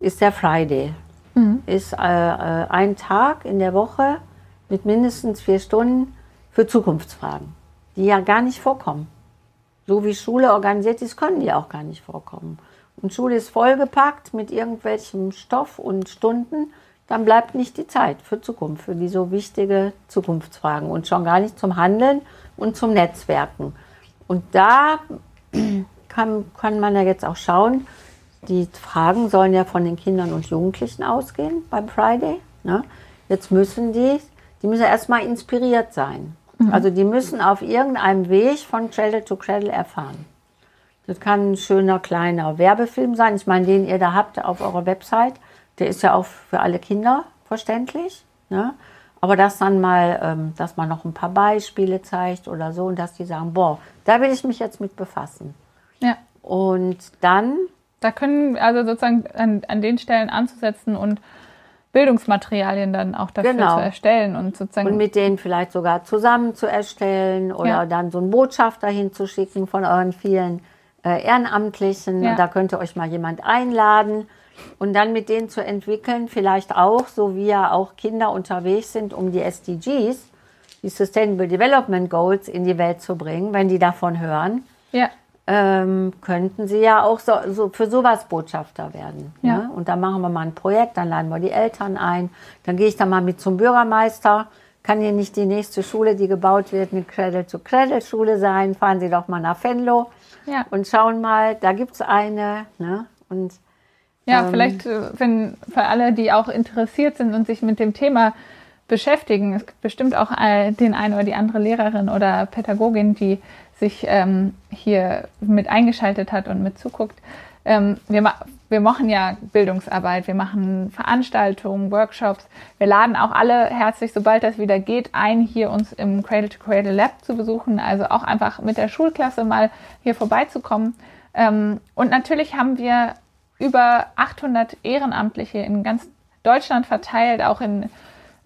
ist der Friday. Mhm. Ist äh, äh, ein Tag in der Woche mit mindestens vier Stunden für Zukunftsfragen, die ja gar nicht vorkommen. So wie Schule organisiert ist, können die auch gar nicht vorkommen. Und Schule ist vollgepackt mit irgendwelchem Stoff und Stunden dann bleibt nicht die Zeit für Zukunft, für die so wichtige Zukunftsfragen und schon gar nicht zum Handeln und zum Netzwerken. Und da kann, kann man ja jetzt auch schauen, die Fragen sollen ja von den Kindern und Jugendlichen ausgehen beim Friday. Ne? Jetzt müssen die, die müssen erstmal inspiriert sein. Mhm. Also die müssen auf irgendeinem Weg von Cradle to Cradle erfahren. Das kann ein schöner kleiner Werbefilm sein. Ich meine, den ihr da habt auf eurer Website. Der ist ja auch für alle Kinder verständlich. Ne? Aber dass dann mal, ähm, dass man noch ein paar Beispiele zeigt oder so und dass die sagen, boah, da will ich mich jetzt mit befassen. Ja. Und dann. Da können also sozusagen an, an den Stellen anzusetzen und Bildungsmaterialien dann auch dafür genau. zu erstellen und sozusagen. Und mit denen vielleicht sogar zusammen zu erstellen oder ja. dann so einen Botschafter hinzuschicken von euren vielen äh, Ehrenamtlichen. Ja. Und da könnte euch mal jemand einladen und dann mit denen zu entwickeln, vielleicht auch, so wie ja auch Kinder unterwegs sind, um die SDGs, die Sustainable Development Goals in die Welt zu bringen, wenn die davon hören. Ja. Ähm, könnten sie ja auch so, so für sowas Botschafter werden. Ja. Ne? Und dann machen wir mal ein Projekt, dann laden wir die Eltern ein, dann gehe ich da mal mit zum Bürgermeister. Kann hier nicht die nächste Schule, die gebaut wird, eine Cradle-to-Cradle-Schule sein? Fahren Sie doch mal nach Venlo ja. und schauen mal, da gibt es eine. Ne? Und ja, ähm, vielleicht, äh, wenn für alle, die auch interessiert sind und sich mit dem Thema beschäftigen. Es gibt bestimmt auch äh, den einen oder die andere Lehrerin oder Pädagogin, die sich ähm, hier mit eingeschaltet hat und mit zuguckt. Ähm, wir, ma wir machen ja Bildungsarbeit, wir machen Veranstaltungen, Workshops. Wir laden auch alle herzlich, sobald das wieder geht, ein, hier uns im Cradle to Cradle Lab zu besuchen. Also auch einfach mit der Schulklasse mal hier vorbeizukommen. Ähm, und natürlich haben wir über 800 Ehrenamtliche in ganz Deutschland verteilt, auch in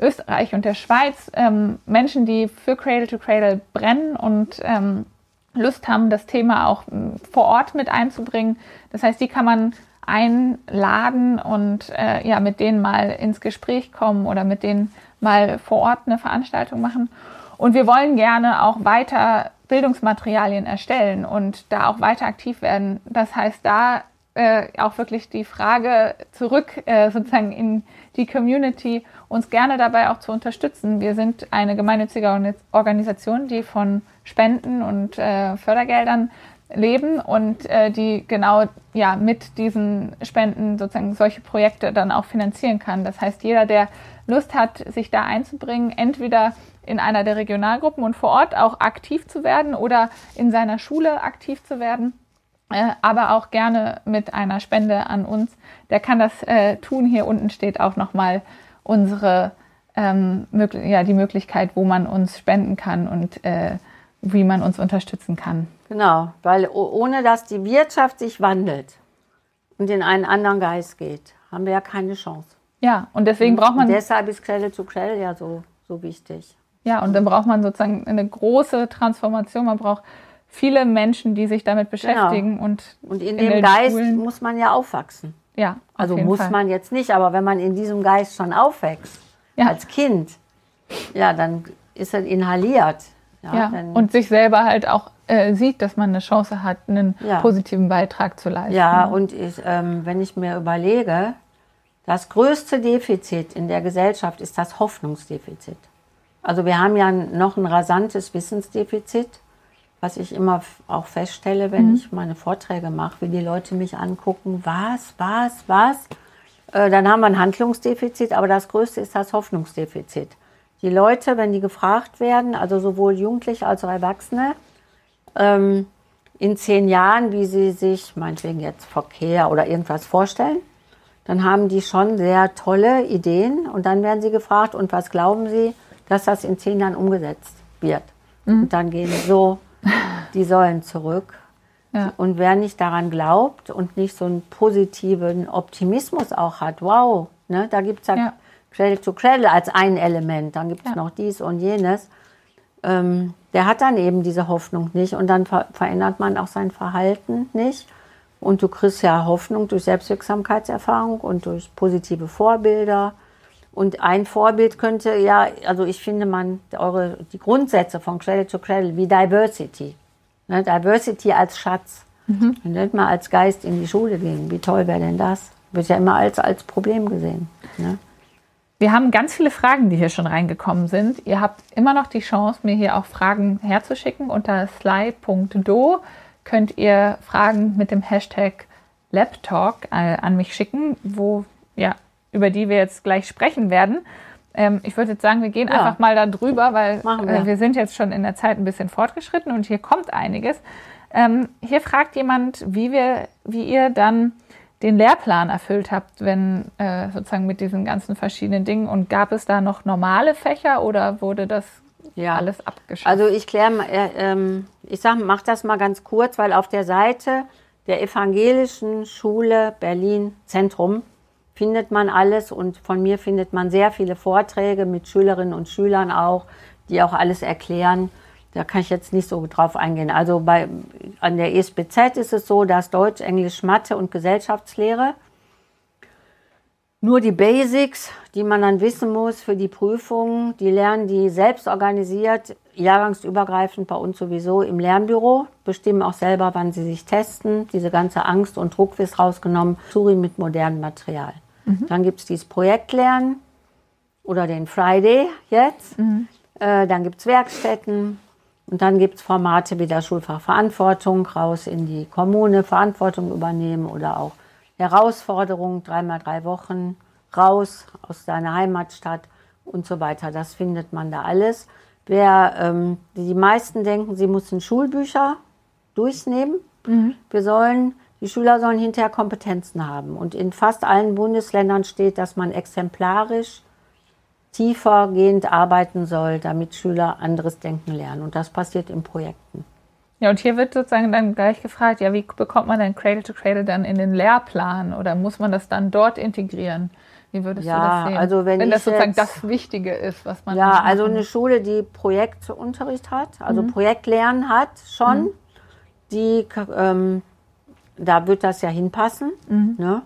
Österreich und der Schweiz, ähm, Menschen, die für Cradle to Cradle brennen und ähm, Lust haben, das Thema auch ähm, vor Ort mit einzubringen. Das heißt, die kann man einladen und äh, ja, mit denen mal ins Gespräch kommen oder mit denen mal vor Ort eine Veranstaltung machen. Und wir wollen gerne auch weiter Bildungsmaterialien erstellen und da auch weiter aktiv werden. Das heißt, da äh, auch wirklich die Frage zurück äh, sozusagen in die Community, uns gerne dabei auch zu unterstützen. Wir sind eine gemeinnützige Organisation, die von Spenden und äh, Fördergeldern leben und äh, die genau ja mit diesen Spenden sozusagen solche Projekte dann auch finanzieren kann. Das heißt, jeder, der Lust hat, sich da einzubringen, entweder in einer der Regionalgruppen und vor Ort auch aktiv zu werden oder in seiner Schule aktiv zu werden, äh, aber auch gerne mit einer Spende an uns. Der kann das äh, tun. Hier unten steht auch nochmal unsere ähm, ja, die Möglichkeit, wo man uns spenden kann und äh, wie man uns unterstützen kann. Genau, weil ohne dass die Wirtschaft sich wandelt und in einen anderen Geist geht, haben wir ja keine Chance. Ja, und deswegen braucht man. Und deshalb ist Quelle zu Quelle ja so, so wichtig. Ja, und dann braucht man sozusagen eine große Transformation. Man braucht viele Menschen, die sich damit genau. beschäftigen. Genau. Und, und in, in dem Geist Schulen muss man ja aufwachsen. Ja. Also muss Fall. man jetzt nicht, aber wenn man in diesem Geist schon aufwächst, ja. als Kind, ja, dann ist er inhaliert. Ja, ja. und sich selber halt auch äh, sieht, dass man eine Chance hat, einen ja. positiven Beitrag zu leisten. Ja, und ich, ähm, wenn ich mir überlege, das größte Defizit in der Gesellschaft ist das Hoffnungsdefizit. Also wir haben ja noch ein rasantes Wissensdefizit was ich immer auch feststelle, wenn mhm. ich meine Vorträge mache, wie die Leute mich angucken, was, was, was. Äh, dann haben wir ein Handlungsdefizit, aber das Größte ist das Hoffnungsdefizit. Die Leute, wenn die gefragt werden, also sowohl Jugendliche als auch Erwachsene, ähm, in zehn Jahren, wie sie sich meinetwegen jetzt Verkehr oder irgendwas vorstellen, dann haben die schon sehr tolle Ideen und dann werden sie gefragt, und was glauben sie, dass das in zehn Jahren umgesetzt wird? Mhm. Und dann gehen so die sollen zurück. Ja. Und wer nicht daran glaubt und nicht so einen positiven Optimismus auch hat, wow, ne, da gibt es ja, ja Cradle to Cradle als ein Element, dann gibt es ja. noch dies und jenes. Ähm, der hat dann eben diese Hoffnung nicht und dann ver verändert man auch sein Verhalten nicht. Und du kriegst ja Hoffnung durch Selbstwirksamkeitserfahrung und durch positive Vorbilder. Und ein Vorbild könnte ja, also ich finde man, eure, die Grundsätze von Cradle to Cradle wie Diversity. Ne, Diversity als Schatz. Mhm. Und nicht mal als Geist in die Schule gehen. Wie toll wäre denn das? Wird ja immer als, als Problem gesehen. Ne? Wir haben ganz viele Fragen, die hier schon reingekommen sind. Ihr habt immer noch die Chance, mir hier auch Fragen herzuschicken. Unter sly.do könnt ihr Fragen mit dem Hashtag LabTalk äh, an mich schicken, wo ja über die wir jetzt gleich sprechen werden. Ähm, ich würde jetzt sagen, wir gehen ja. einfach mal da drüber, weil wir. Äh, wir. sind jetzt schon in der Zeit ein bisschen fortgeschritten und hier kommt einiges. Ähm, hier fragt jemand, wie, wir, wie ihr dann den Lehrplan erfüllt habt, wenn äh, sozusagen mit diesen ganzen verschiedenen Dingen. Und gab es da noch normale Fächer oder wurde das ja. alles abgeschafft? Also ich kläre, äh, ähm, ich sag, mach das mal ganz kurz, weil auf der Seite der Evangelischen Schule Berlin Zentrum findet man alles und von mir findet man sehr viele Vorträge mit Schülerinnen und Schülern auch, die auch alles erklären. Da kann ich jetzt nicht so drauf eingehen. Also bei, an der ESBZ ist es so, dass Deutsch, Englisch, Mathe und Gesellschaftslehre nur die Basics, die man dann wissen muss für die Prüfungen, die lernen die selbst organisiert, jahrgangsübergreifend bei uns sowieso im Lernbüro, bestimmen auch selber, wann sie sich testen. Diese ganze Angst und Druck wird rausgenommen, Suri mit modernem Material. Mhm. Dann gibt es dieses Projektlernen oder den Friday jetzt. Mhm. Äh, dann gibt es Werkstätten und dann gibt es Formate wie der Schulfachverantwortung, raus in die Kommune, Verantwortung übernehmen oder auch Herausforderungen, dreimal drei Wochen raus aus deiner Heimatstadt und so weiter. Das findet man da alles. Wer, ähm, die meisten denken, sie müssen Schulbücher durchnehmen. Wir sollen, die Schüler sollen hinterher Kompetenzen haben. Und in fast allen Bundesländern steht, dass man exemplarisch tiefergehend arbeiten soll, damit Schüler anderes Denken lernen. Und das passiert in Projekten. Ja, und hier wird sozusagen dann gleich gefragt, ja, wie bekommt man denn Cradle to Cradle dann in den Lehrplan oder muss man das dann dort integrieren? Wie würdest Ja, du das sehen? also wenn das ich sozusagen jetzt- das Wichtige ist, was man Ja, also eine Schule, die Projektunterricht hat, also Projektlernen hat schon, die, k- ähm, da wird das ja hinpassen. Ne?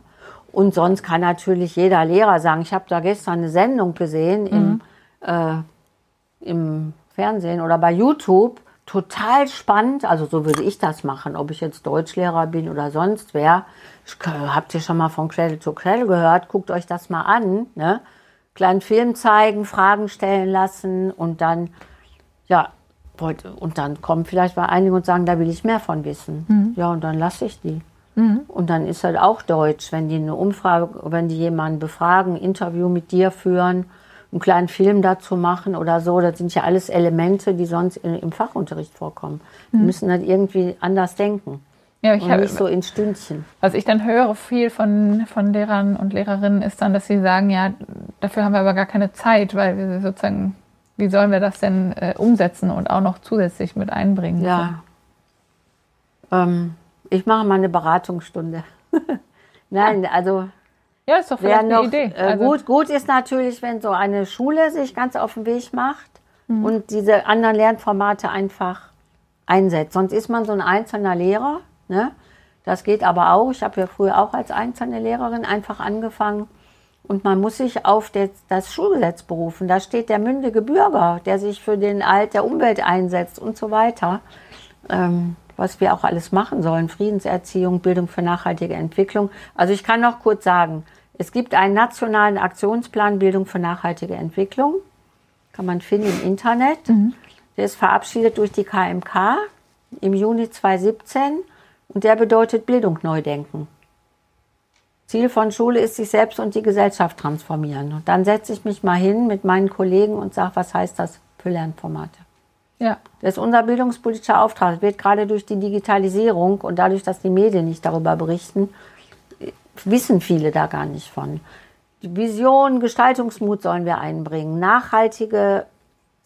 Und sonst kann natürlich jeder Lehrer sagen, ich habe da gestern eine Sendung gesehen im, äh, im Fernsehen oder bei YouTube, total spannend, also so würde ich das machen, ob ich jetzt Deutschlehrer bin oder sonst wer. Ich, habt ihr schon mal von Cradle to Cradle gehört? Guckt euch das mal an. Ne? Kleinen Film zeigen, Fragen stellen lassen und dann, ja, wollt- und dann kommen vielleicht bei einigen und sagen, da will ich mehr von wissen. Ja, und dann lasse ich die. Und dann ist halt auch Deutsch, wenn die eine Umfrage, wenn die jemanden befragen, ein Interview mit dir führen, einen kleinen Film dazu machen oder so, das sind ja alles Elemente, die sonst im Fachunterricht vorkommen. Die müssen halt irgendwie anders denken ja, ich und nicht so in Stündchen. was ich dann höre viel von, von Lehrern und Lehrerinnen ist dann, dass sie sagen, ja, dafür haben wir aber gar keine Zeit, weil wir sozusagen, wie sollen wir das denn äh, umsetzen und auch noch zusätzlich mit einbringen? Ja. Ähm, ich mache mal eine Beratungsstunde. Nein, also Ja, ist doch vielleicht noch, eine Idee. Äh, Also, gut, gut ist natürlich, wenn so eine Schule sich ganz auf den Weg macht Mhm. und diese anderen Lernformate einfach einsetzt. Sonst ist man so ein einzelner Lehrer. Ne? Das geht aber auch. Ich habe ja früher auch als einzelne Lehrerin einfach angefangen. Und man muss sich auf das, Schulgesetz berufen. Da steht der mündige Bürger, der sich für den Erhalt der Umwelt einsetzt und so weiter. Ähm, was wir auch alles machen sollen. Friedenserziehung, Bildung für nachhaltige Entwicklung. Also ich kann noch kurz sagen, es gibt einen nationalen Aktionsplan Bildung für nachhaltige Entwicklung. Kann man finden im Internet. Der ist verabschiedet durch die KMK im Juni 2017 und der bedeutet Bildung neu denken. Ziel von Schule ist, sich selbst und die Gesellschaft transformieren. Und dann setze ich mich mal hin mit meinen Kollegen und sage, was heißt das für Lernformate? ja. Das ist unser bildungspolitischer Auftrag. Das wird gerade durch die Digitalisierung und dadurch, dass die Medien nicht darüber berichten, wissen viele da gar nicht von. Die Vision, Gestaltungsmut sollen wir einbringen. Nachhaltige,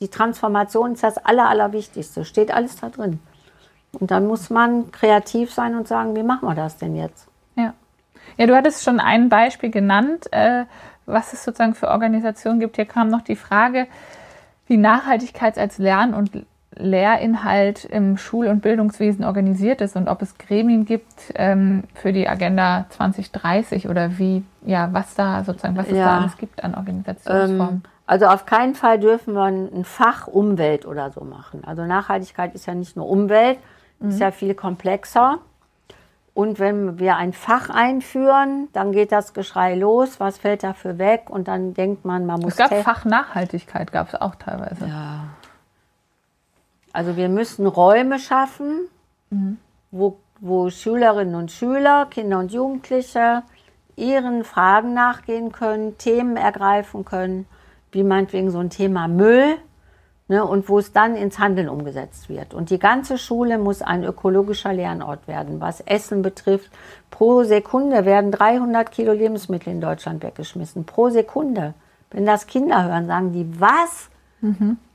die Transformation ist das Aller, Allerwichtigste. Steht alles da drin. Und dann muss man kreativ sein und sagen, wie machen wir das denn jetzt? Ja. du hattest schon ein Beispiel genannt, äh, was es sozusagen für Organisationen gibt. Hier kam noch die Frage, wie Nachhaltigkeit als Lern- und Lehrinhalt im Schul- und Bildungswesen organisiert ist und ob es Gremien gibt ähm, für die Agenda 2030 oder wie, ja, was da sozusagen, was es Ja. da alles gibt an Organisationsformen. Ähm, also auf keinen Fall dürfen wir ein Fach Umwelt oder so machen. Also Nachhaltigkeit ist ja nicht nur Umwelt, ist ja viel komplexer. Und wenn wir ein Fach einführen, dann geht das Geschrei los, was fällt dafür weg? Und dann denkt man, man muss... es gab Fach Nachhaltigkeit, gab es auch teilweise. Ja. Also wir müssen Räume schaffen, wo, wo Schülerinnen und Schüler, Kinder und Jugendliche ihren Fragen nachgehen können, Themen ergreifen können, wie meinetwegen so ein Thema Müll, ne, und wo es dann ins Handeln umgesetzt wird. Und die ganze Schule muss ein ökologischer Lernort werden, was Essen betrifft. Pro Sekunde werden 300 Kilo Lebensmittel in Deutschland weggeschmissen. Pro Sekunde. Wenn das Kinder hören, sagen die, was?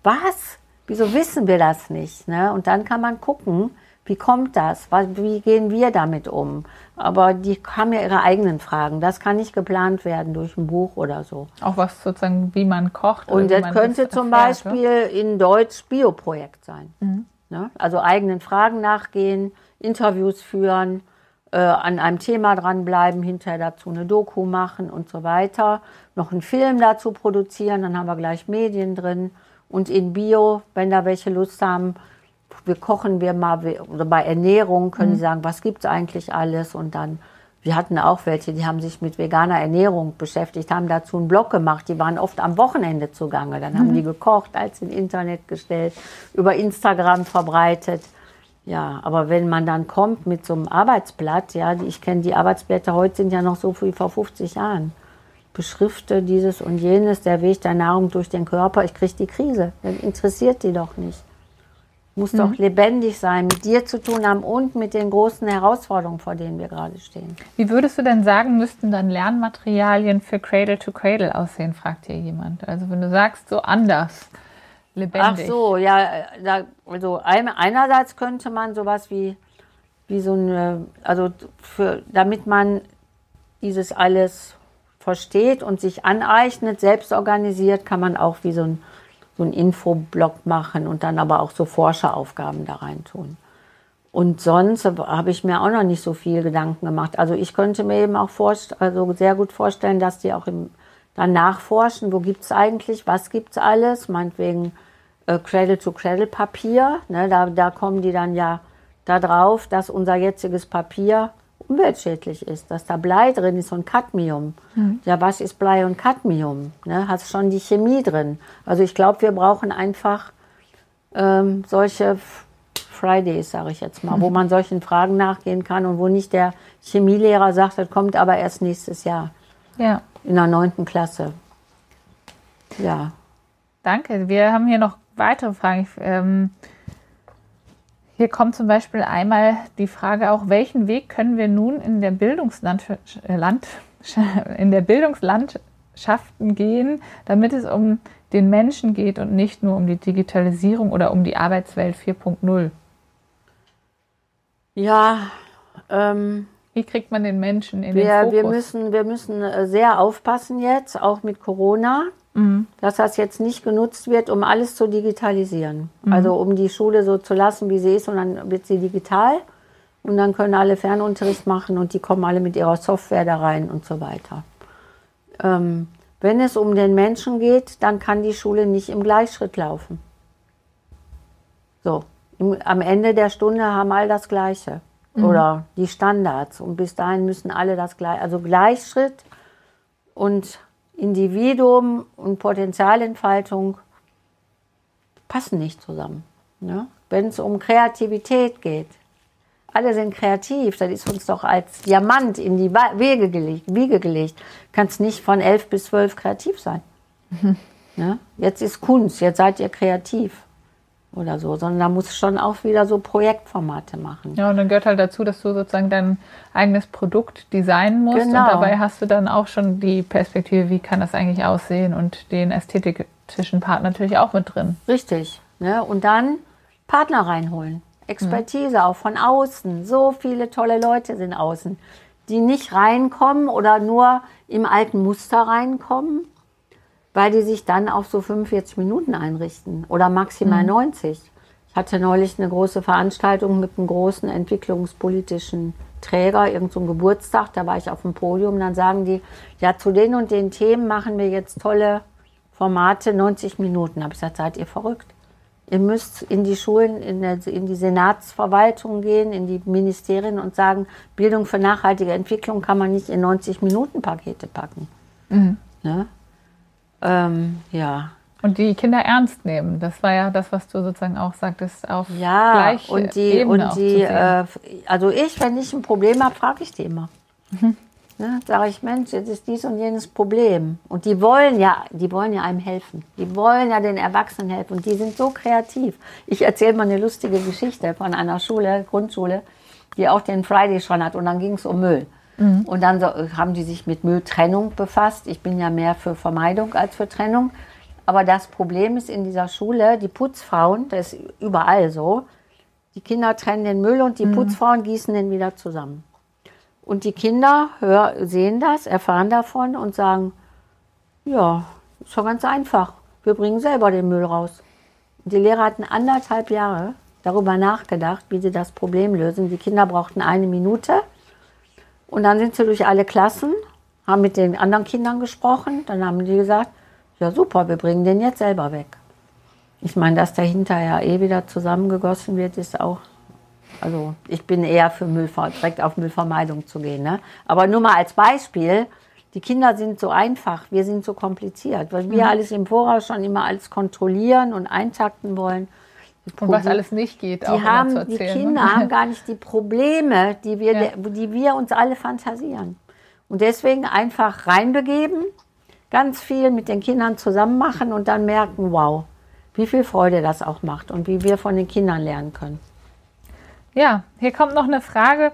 Was? Wieso wissen wir das nicht? Ne? Und dann kann man gucken, wie kommt das? Wie gehen wir damit um? Aber die haben ja ihre eigenen Fragen. Das kann nicht geplant werden durch ein Buch oder so. Auch was sozusagen, wie man kocht. oder Und das könnte zum erfährt? Beispiel in Deutsch Bioprojekt sein. Ne? Also eigenen Fragen nachgehen, Interviews führen, äh, an einem Thema dranbleiben, hinterher dazu eine Doku machen und so weiter. Noch einen Film dazu produzieren, dann haben wir gleich Medien drin. Und in Bio, wenn da welche Lust haben, wir kochen wir mal, wir- oder bei Ernährung können sie sagen, was gibt es eigentlich alles? Und dann, wir hatten auch welche, die haben sich mit veganer Ernährung beschäftigt, haben dazu einen Blog gemacht, die waren oft am Wochenende zugange. Dann haben die gekocht, als ins Internet gestellt, über Instagram verbreitet. Ja, aber wenn man dann kommt mit so einem Arbeitsblatt, ja, ich kenne die Arbeitsblätter heute sind ja noch so wie vor 50 Jahren. beschrifte dieses und jenes, der Weg der Nahrung durch den Körper, ich kriege die Krise. Das interessiert die doch nicht. Muss mhm. doch lebendig sein, mit dir zu tun haben und mit den großen Herausforderungen, vor denen wir gerade stehen. Wie würdest du denn sagen, müssten dann Lernmaterialien für Cradle to Cradle aussehen, fragt hier jemand. Also wenn du sagst, so anders, lebendig. Ach so, ja, da, also einerseits könnte man sowas wie, wie so eine, also für, damit man dieses alles versteht und sich aneignet, selbst organisiert, kann man auch wie so ein so einen Infoblock machen und dann aber auch so Forscheraufgaben da rein tun. Und sonst habe ich mir auch noch nicht so viel Gedanken gemacht. Also ich könnte mir eben auch also sehr gut vorstellen, dass die auch im, dann nachforschen, wo gibt es eigentlich, was gibt es alles, meinetwegen äh, Cradle-to-Cradle-Papier. Ne, da, da kommen die dann ja darauf, dass unser jetziges Papier umweltschädlich ist, dass da Blei drin ist und Cadmium. Mhm. Ja, was ist Blei und Cadmium? Ne, hast schon die Chemie drin. Also ich glaube, wir brauchen einfach ähm, solche Fridays, sage ich jetzt mal, mhm. wo man solchen Fragen nachgehen kann und wo nicht der Chemielehrer sagt, das kommt aber erst nächstes Jahr. Ja. In der neunten Klasse. Ja. Danke. Wir haben hier noch weitere Fragen. Ich, ähm, hier kommt zum Beispiel einmal die Frage auch, welchen Weg können wir nun in der, Bildungsland Land, in der Bildungslandschaften gehen, damit es um den Menschen geht und nicht nur um die Digitalisierung oder um die Arbeitswelt 4.0? Ja, ähm, wie kriegt man den Menschen in wir, den Fokus? Wir müssen, wir müssen äh, sehr aufpassen jetzt, auch mit Corona. Mhm. Dass das jetzt nicht genutzt wird, um alles zu digitalisieren. Mhm. Also um die Schule so zu lassen, wie sie ist, und dann wird sie digital. Und dann können alle Fernunterricht machen und die kommen alle mit ihrer Software da rein und so weiter. Ähm, wenn es um den Menschen geht, dann kann die Schule nicht im Gleichschritt laufen. So, im, am Ende der Stunde haben alle das Gleiche. Mhm. Oder die Standards. Und bis dahin müssen alle das Gleiche. Also Gleichschritt und Individuum und Potenzialentfaltung passen nicht zusammen. Ne? Wenn es um Kreativität geht, alle sind kreativ, das ist uns doch als Diamant in die Wege gelegt, Wiege gelegt. Kannst nicht von elf bis zwölf kreativ sein. Mhm. Jetzt ist Kunst, jetzt seid ihr kreativ oder so, sondern da muss schon auch wieder so Projektformate machen. Ja, und dann gehört halt dazu, dass du sozusagen dein eigenes Produkt designen musst genau. und dabei hast du dann auch schon die Perspektive, wie kann das eigentlich aussehen und den ästhetischen Part natürlich auch mit drin. Richtig. Ne? Und dann Partner reinholen. Expertise mhm. auch von außen. So viele tolle Leute sind außen, die nicht reinkommen oder nur im alten Muster reinkommen, weil die sich dann auf so 45 Minuten einrichten oder maximal mhm. 90. Ich hatte neulich eine große Veranstaltung mit einem großen entwicklungspolitischen Träger, irgendein so Geburtstag, da war ich auf dem Podium, dann sagen die, ja, zu den und den Themen machen wir jetzt tolle Formate, 90 Minuten. Da habe ich gesagt, seid ihr verrückt? Ihr müsst in die Schulen, in, der, in die Senatsverwaltung gehen, in die Ministerien und sagen, Bildung für nachhaltige Entwicklung kann man nicht in 90 Minuten Pakete packen. Mhm. Ne? Ähm, ja. Und die Kinder ernst nehmen. Das war ja das, was du sozusagen auch sagtest, auf ja, gleich und die Ebene und die, äh, also ich, wenn ich ein Problem habe, frage ich die immer. Mhm. Ne, sage ich, Mensch, jetzt ist dies und jenes Problem. Und die wollen ja, die wollen ja einem helfen. Die wollen ja den Erwachsenen helfen. Und die sind so kreativ. Ich erzähle mal eine lustige Geschichte von einer Schule, Grundschule, die auch den Friday schon hat. Und dann ging es um Müll. Mhm. Und dann so, haben die sich mit Mülltrennung befasst. Ich bin ja mehr für Vermeidung als für Trennung. Aber das Problem ist in dieser Schule, die Putzfrauen, das ist überall so, die Kinder trennen den Müll und die mhm. Putzfrauen gießen den wieder zusammen. Und die Kinder hör, sehen das, erfahren davon und sagen, ja, ist schon ganz einfach. Wir bringen selber den Müll raus. Und die Lehrer hatten anderthalb Jahre darüber nachgedacht, wie sie das Problem lösen. Die Kinder brauchten eine Minute und dann sind sie durch alle Klassen, haben mit den anderen Kindern gesprochen. Dann haben die gesagt, ja super, wir bringen den jetzt selber weg. Ich meine, dass der hinterher eh wieder zusammengegossen wird, ist auch. Also ich bin eher für Müllver direkt auf Müllvermeidung zu gehen. Ne? Aber nur mal als Beispiel, die Kinder sind so einfach, wir sind so kompliziert, weil wir mhm. alles im Voraus schon immer alles kontrollieren und eintakten wollen. Und was alles nicht geht, die haben, erzählen, Die Kinder ne? haben gar nicht die Probleme, die wir, ja. die wir uns alle fantasieren. Und deswegen einfach reinbegeben, ganz viel mit den Kindern zusammen machen und dann merken, wow, wie viel Freude das auch macht und wie wir von den Kindern lernen können. Ja, hier kommt noch eine Frage.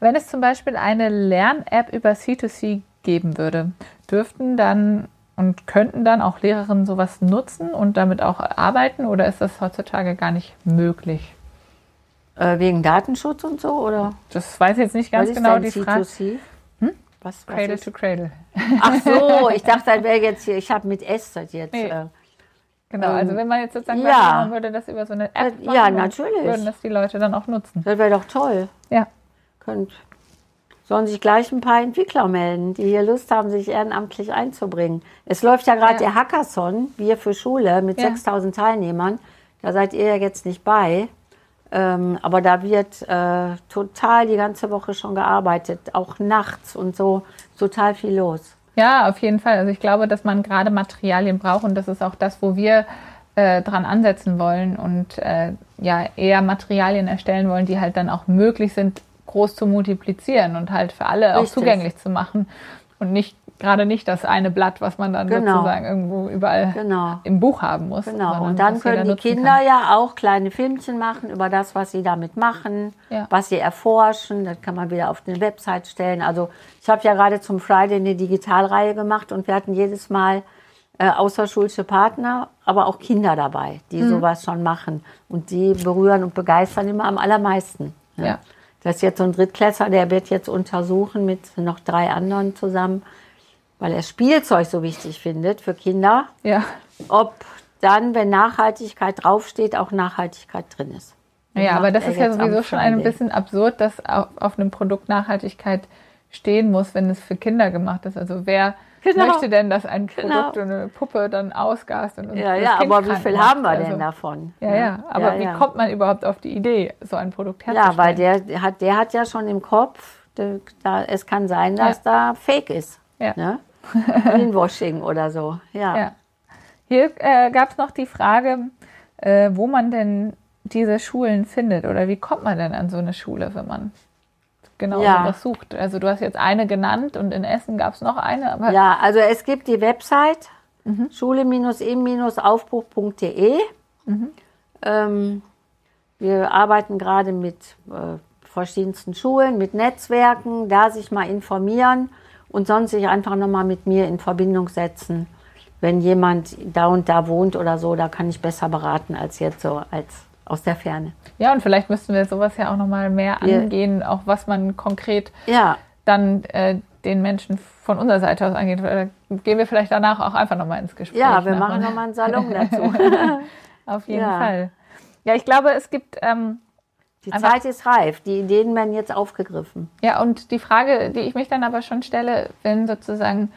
Wenn es zum Beispiel eine Lern-App über C2C geben würde, dürften dann und könnten dann auch Lehrerinnen sowas nutzen und damit auch arbeiten oder ist das heutzutage gar nicht möglich? Äh, wegen Datenschutz und so, oder? Das weiß ich jetzt nicht ganz genau die Frage. C2C? Hm? Was, was Cradle ist? to Cradle. Ach so, ich dachte, das wäre jetzt hier, ich habe mit S das jetzt. Nee. Äh, Genau, Ähm, also wenn man jetzt sozusagen ja. weitermachen würde, das über so eine App Äh, machen, ja, natürlich. würden das die Leute dann auch nutzen. das wäre doch toll. Ja, Könnt, sollen sich gleich ein paar Entwickler melden, die hier Lust haben, sich ehrenamtlich einzubringen. Es läuft ja gerade Ja. der Hackathon, wir für Schule, mit Ja. 6000 Teilnehmern. Da seid ihr ja jetzt nicht bei. Ähm, aber da wird äh, total die ganze Woche schon gearbeitet, auch nachts und so, total viel los. Ja, auf jeden Fall. Also ich glaube, dass man gerade Materialien braucht und das ist auch das, wo wir äh, dran ansetzen wollen und äh, ja eher Materialien erstellen wollen, die halt dann auch möglich sind, groß zu multiplizieren und halt für alle auch Richtig. zugänglich zu machen und nicht gerade nicht das eine Blatt, was man dann Genau. sozusagen irgendwo überall Genau. im Buch haben muss. Genau, und dann können die Kinder kann. ja auch kleine Filmchen machen über das, was sie damit machen, Ja. was sie erforschen. Das kann man wieder auf eine Website stellen. Also ich habe ja gerade zum Friday eine Digitalreihe gemacht und wir hatten jedes Mal äh, außerschulische Partner, aber auch Kinder dabei, die Mhm. sowas schon machen. Und die berühren und begeistern immer am allermeisten. Ja. Das ist jetzt so ein Drittklässler, der wird jetzt untersuchen mit noch drei anderen zusammen, weil er Spielzeug so wichtig findet für Kinder Ja. ob dann, wenn Nachhaltigkeit draufsteht, auch Nachhaltigkeit drin ist. Ja, aber das ist ja sowieso schon ein bisschen absurd, dass auf, auf einem Produkt Nachhaltigkeit stehen muss, wenn es für Kinder gemacht ist. Also wer Genau. möchte denn, dass ein Produkt Genau. und eine Puppe dann ausgast? Und Ja, ja, Kind aber wie viel haben wir denn Also, davon? Ja, ja, aber ja, wie ja. kommt man überhaupt auf die Idee, so ein Produkt herzustellen? Ja, weil der hat, der hat ja schon im Kopf, der, da, es kann sein, dass da Fake ist. Ja. Ne? Greenwashing oder so. Ja. Ja. Hier äh, gab es noch die Frage, äh, wo man denn diese Schulen findet oder wie kommt man denn an so eine Schule, wenn man genau Ja. sowas sucht? Also du hast jetzt eine genannt und in Essen gab es noch eine, Ja, also es gibt die Website Mhm. schule-im-aufbruch.de. Mhm. Ähm, wir arbeiten gerade mit äh, verschiedensten Schulen, mit Netzwerken, da sich mal informieren und sonst sich einfach nochmal mit mir in Verbindung setzen. Wenn jemand da und da wohnt oder so, da kann ich besser beraten als jetzt so als aus der Ferne. Ja, und vielleicht müssten wir sowas ja auch nochmal mehr angehen, auch was man konkret Ja, dann äh, den Menschen von unserer Seite aus angeht. Äh, Gehen wir vielleicht danach auch einfach nochmal ins Gespräch. ja, wir machen nochmal einen Salon dazu. Auf jeden Ja. Fall. Ja, ich glaube, es gibt, ähm, Die Zeit ist reif, die Ideen werden jetzt aufgegriffen. ja, und die Frage, die ich mich dann aber schon stelle, wenn sozusagen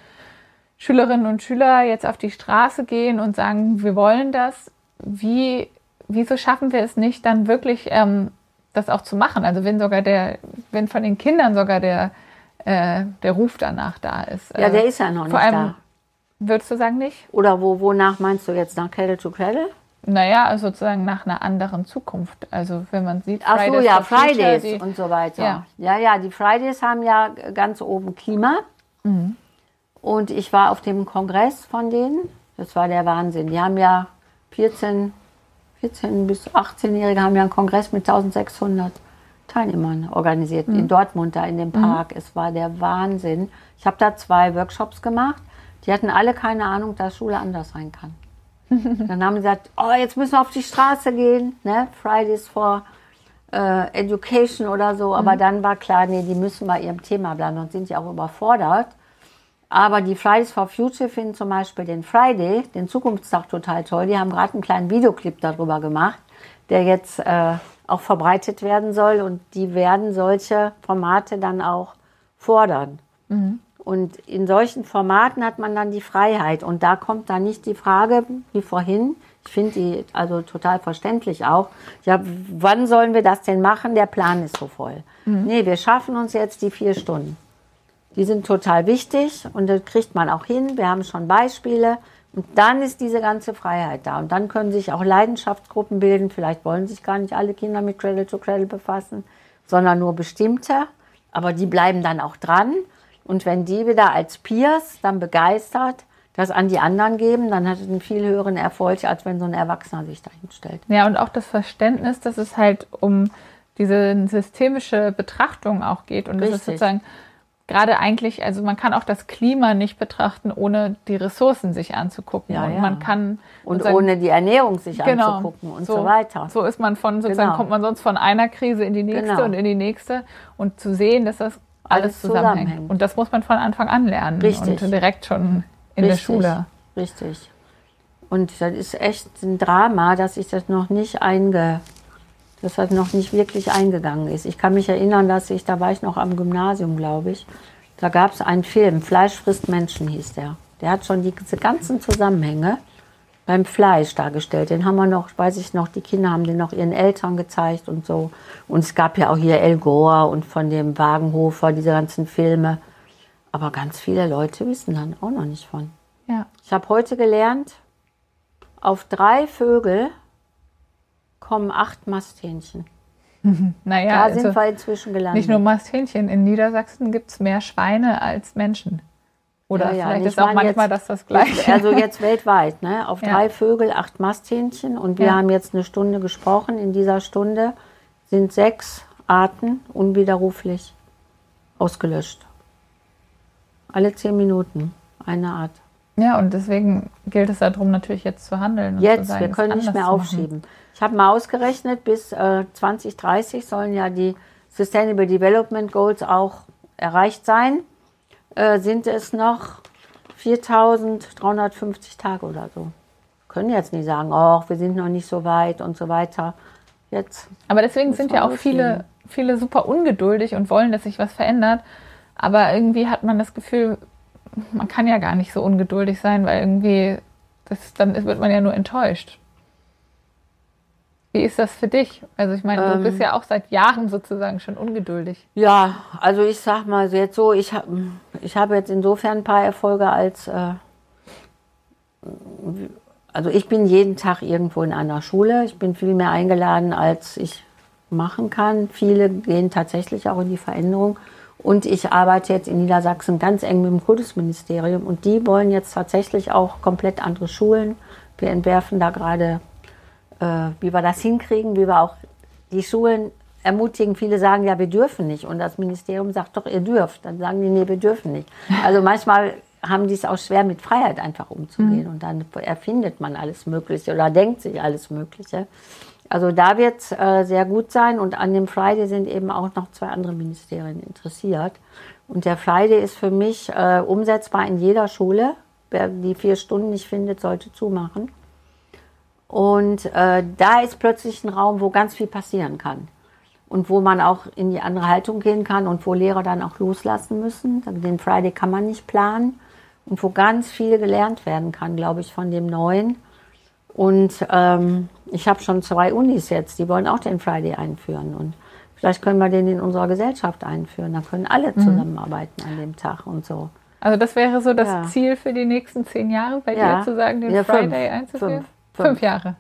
Schülerinnen und Schüler jetzt auf die Straße gehen und sagen, wir wollen das, wie, wieso schaffen wir es nicht, dann wirklich ähm, das auch zu machen? Also wenn sogar der, wenn von den Kindern sogar der, äh, der Ruf danach da ist. Ja, Äh, der ist ja noch nicht vor allem, da. Würdest du sagen nicht? Oder wo, wonach meinst du jetzt? Nach Cradle to Cradle? Naja, also sozusagen nach einer anderen Zukunft. Also wenn man sieht, Ach so, Fridays ja, for Future, Fridays die- und so weiter. Ja. Ja. ja, die Fridays haben ja ganz oben Klima. Mhm. Und ich war auf dem Kongress von denen. Das war der Wahnsinn. Die haben ja 14, 14 bis 18-Jährige haben ja einen Kongress mit 1600 Teilnehmern organisiert Mhm. in Dortmund da in dem Park. Es war der Wahnsinn. Ich habe da zwei Workshops gemacht. Die hatten alle keine Ahnung, dass Schule anders sein kann. Dann haben sie gesagt, oh, jetzt müssen wir auf die Straße gehen, ne? Fridays for äh, Education oder so. Aber dann war klar, nee, die müssen bei ihrem Thema bleiben, sonst sind die auch überfordert. Aber die Fridays for Future finden zum Beispiel den Friday, den Zukunftstag, total toll. Die haben gerade einen kleinen Videoclip darüber gemacht, der jetzt äh, auch verbreitet werden soll. Und die werden solche Formate dann auch fordern. Und in solchen Formaten hat man dann die Freiheit. Und da kommt dann nicht die Frage, wie vorhin, ich finde die also total verständlich auch, ja, wann sollen wir das denn machen? Der Plan ist so voll. Nee, wir schaffen uns jetzt die vier Stunden. Die sind total wichtig und das kriegt man auch hin. Wir haben schon Beispiele. Und dann ist diese ganze Freiheit da. Und dann können sich auch Leidenschaftsgruppen bilden. Vielleicht wollen sich gar nicht alle Kinder mit Cradle to Cradle befassen, sondern nur bestimmte. Aber die bleiben dann auch dran. Und wenn die wieder als Peers dann begeistert das an die anderen geben, dann hat es einen viel höheren Erfolg, als wenn so ein Erwachsener sich dahin stellt. Ja, und auch das Verständnis, dass es halt um diese systemische Betrachtung auch geht. Und das ist sozusagen gerade eigentlich, also man kann auch das Klima nicht betrachten, ohne die Ressourcen sich anzugucken. Ja, und ja. man kann und ohne die Ernährung sich genau, anzugucken und so, so, weiter. So ist man von sozusagen Genau. kommt man sonst von einer Krise in die nächste Genau. und in die nächste und zu sehen, dass das alles, Alles zusammenhängt. zusammenhängt. Und das muss man von Anfang an lernen Richtig. und direkt schon in der Schule. Richtig. Und das ist echt ein Drama, dass ich das noch nicht einge, dass das noch nicht wirklich eingegangen ist. Ich kann mich erinnern, dass ich, da war ich noch am Gymnasium, glaube ich, da gab es einen Film, Fleisch frisst Menschen hieß der. Der hat schon die, diese ganzen Zusammenhänge beim Fleisch dargestellt. Den haben wir noch, weiß ich noch, die Kinder haben den noch ihren Eltern gezeigt und so. Und es gab ja auch hier El Gore und von dem Wagenhofer, diese ganzen Filme. Aber ganz viele Leute wissen dann auch noch nicht von. Ja. Ich habe heute gelernt, auf drei Vögel kommen acht Masthähnchen. Naja, Da sind also wir inzwischen gelandet. nicht nur Masthähnchen. In Niedersachsen gibt es mehr Schweine als Menschen. Oder Ja, ja, vielleicht ich ist auch manchmal jetzt- das das Gleiche. Also jetzt weltweit, ne? Auf Ja. drei Vögel, acht Masthähnchen. Und wir Ja. haben jetzt eine Stunde gesprochen. In dieser Stunde sind sechs Arten unwiderruflich ausgelöscht. Alle zehn Minuten eine Art. Ja, und deswegen gilt es darum, natürlich jetzt zu handeln. Und zu Jetzt, sagen, wir können nicht mehr aufschieben. Ich habe mal ausgerechnet, bis äh, 2030 sollen ja die Sustainable Development Goals auch erreicht sein. Äh, sind es noch 4350 Tage oder so. Können jetzt nicht sagen, oh, wir sind noch nicht so weit und so weiter. Jetzt, Aber deswegen sind ja auch viele, viele super ungeduldig und wollen, dass sich was verändert. Aber irgendwie hat man das Gefühl, man kann ja gar nicht so ungeduldig sein, weil irgendwie, das, dann wird man ja nur enttäuscht. Wie ist das für dich? Also ich meine, du Ähm. bist ja auch seit Jahren sozusagen schon ungeduldig. ja, also ich sag mal jetzt so, ich habe ich hab jetzt insofern ein paar Erfolge als, äh, also ich bin jeden Tag irgendwo in einer Schule. Ich bin viel mehr eingeladen, als ich machen kann. Viele gehen tatsächlich auch in die Veränderung. Und ich arbeite jetzt in Niedersachsen ganz eng mit dem Kultusministerium und die wollen jetzt tatsächlich auch komplett andere Schulen. Wir entwerfen da gerade, äh, wie wir das hinkriegen, wie wir auch die Schulen ermutigen. Viele sagen, ja, wir dürfen nicht. Und das Ministerium sagt doch, ihr dürft. Dann sagen die, nee, wir dürfen nicht. Also manchmal haben die es auch schwer, mit Freiheit einfach umzugehen. Und dann erfindet man alles Mögliche oder denkt sich alles Mögliche. Also da wird es äh, sehr gut sein. Und an dem Friday sind eben auch noch zwei andere Ministerien interessiert. Und der Friday ist für mich äh, umsetzbar in jeder Schule. Wer die vier Stunden nicht findet, sollte zumachen. Und äh, da ist plötzlich ein Raum, wo ganz viel passieren kann. Und wo man auch in die andere Haltung gehen kann und wo Lehrer dann auch loslassen müssen. Den Friday kann man nicht planen. Und wo ganz viel gelernt werden kann, glaube ich, von dem Neuen. Und ähm, ich habe schon zwei Unis jetzt, die wollen auch den Friday einführen. Und vielleicht können wir den in unserer Gesellschaft einführen. Dann können alle zusammenarbeiten an dem Tag und so. Also das wäre so das Ja. Ziel für die nächsten zehn Jahre, bei Ja. dir zu sagen, den Ja, fünf. Friday einzuführen? Fünf. Fünf. Jahre.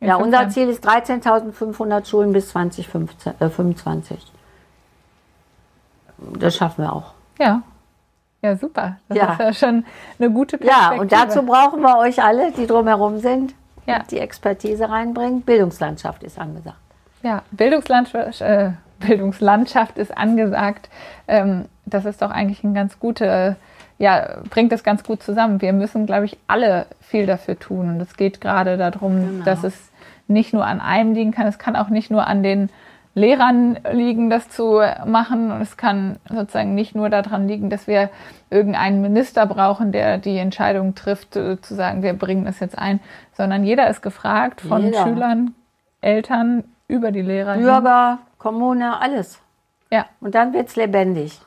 In Ja, fünf unser Jahren. Ziel ist 13.500 Schulen bis 2025. Das schaffen wir auch. Ja. Ja, super. Das Ja. ist ja schon eine gute Perspektive. Ja, und dazu brauchen wir euch alle, die drumherum sind, Ja. die Expertise reinbringen. Bildungslandschaft ist angesagt. Ja, Bildungslandschaft, äh, Bildungslandschaft ist angesagt. Ähm, das ist doch eigentlich ein ganz gute, ja, bringt das ganz gut zusammen. Wir müssen, glaube ich, alle viel dafür tun. Und es geht gerade darum, Genau. dass es nicht nur an einem liegen kann. Es kann auch nicht nur an den Lehrern liegen, das zu machen. Und es kann sozusagen nicht nur daran liegen, dass wir irgendeinen Minister brauchen, der die Entscheidung trifft, äh, zu sagen, wir bringen das jetzt ein, sondern jeder ist gefragt von Jeder. Schülern, Eltern, über die Lehrer. Bürger, Kommune, alles. Ja, Und dann wird es lebendig.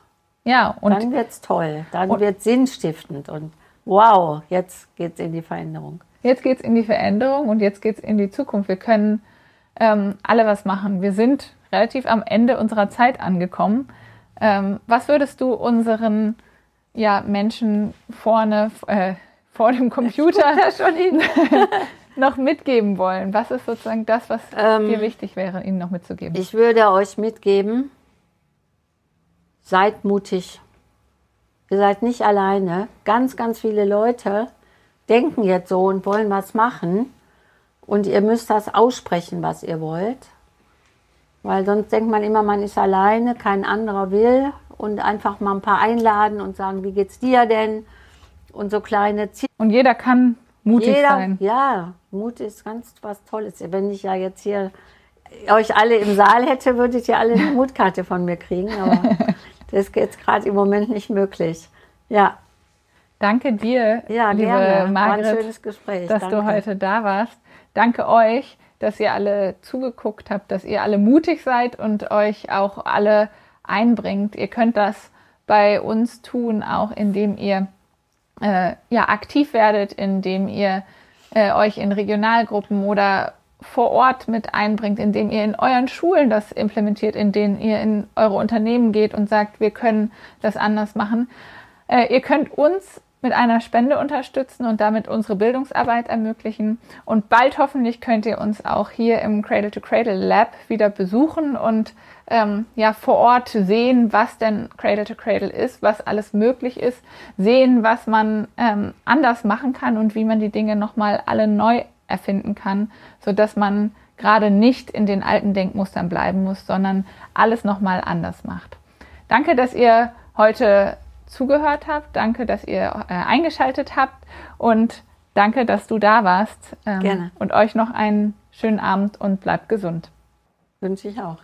ja, und Dann wird es toll. Dann wird es sinnstiftend. Und wow, jetzt geht es in die Veränderung. jetzt geht's in die Veränderung und jetzt geht's in die Zukunft. Wir können ähm, alle was machen. Wir sind relativ am Ende unserer Zeit angekommen. Ähm, was würdest du unseren ja, Menschen vorne äh, vor dem Computer schon noch mitgeben wollen? Was ist sozusagen das, was Ähm, dir wichtig wäre, ihnen noch mitzugeben? Ich würde euch mitgeben, seid mutig, ihr seid nicht alleine. Ganz, ganz viele Leute denken jetzt so und wollen was machen. Und ihr müsst das aussprechen, was ihr wollt. Weil sonst denkt man immer, man ist alleine, kein anderer will. Und einfach mal ein paar einladen und sagen, wie geht's dir denn? Und so kleine Ziele. Und jeder kann mutig Jeder, sein. Ja, Mut ist ganz was Tolles. Wenn ich ja jetzt hier euch alle im Saal hätte, würdet ihr alle eine Mutkarte von mir kriegen. Aber das ist jetzt gerade im Moment nicht möglich. Ja, Danke dir, ja liebe gerne. Margret, schönes Gespräch. dass Danke. du heute da warst. Danke euch, dass ihr alle zugeguckt habt, dass ihr alle mutig seid und euch auch alle einbringt. Ihr könnt das bei uns tun, auch indem ihr äh, ja, aktiv werdet, indem ihr äh, euch in Regionalgruppen oder vor Ort mit einbringt, indem ihr in euren Schulen das implementiert, in denen ihr in eure Unternehmen geht und sagt, wir können das anders machen. Äh, ihr könnt uns mit einer Spende unterstützen und damit unsere Bildungsarbeit ermöglichen. Und bald hoffentlich könnt ihr uns auch hier im Cradle to Cradle Lab wieder besuchen und ähm, ja vor Ort sehen, was denn Cradle to Cradle ist, was alles möglich ist, sehen, was man ähm, anders machen kann und wie man die Dinge nochmal alle neu erfinden kann, sodass man gerade nicht in den alten Denkmustern bleiben muss, sondern alles nochmal anders macht. Danke, dass ihr heute zugehört habt. Danke, dass ihr äh, eingeschaltet habt und danke, dass du da warst. Ähm, Gerne. Und euch noch einen schönen Abend und bleibt gesund. Wünsche ich auch.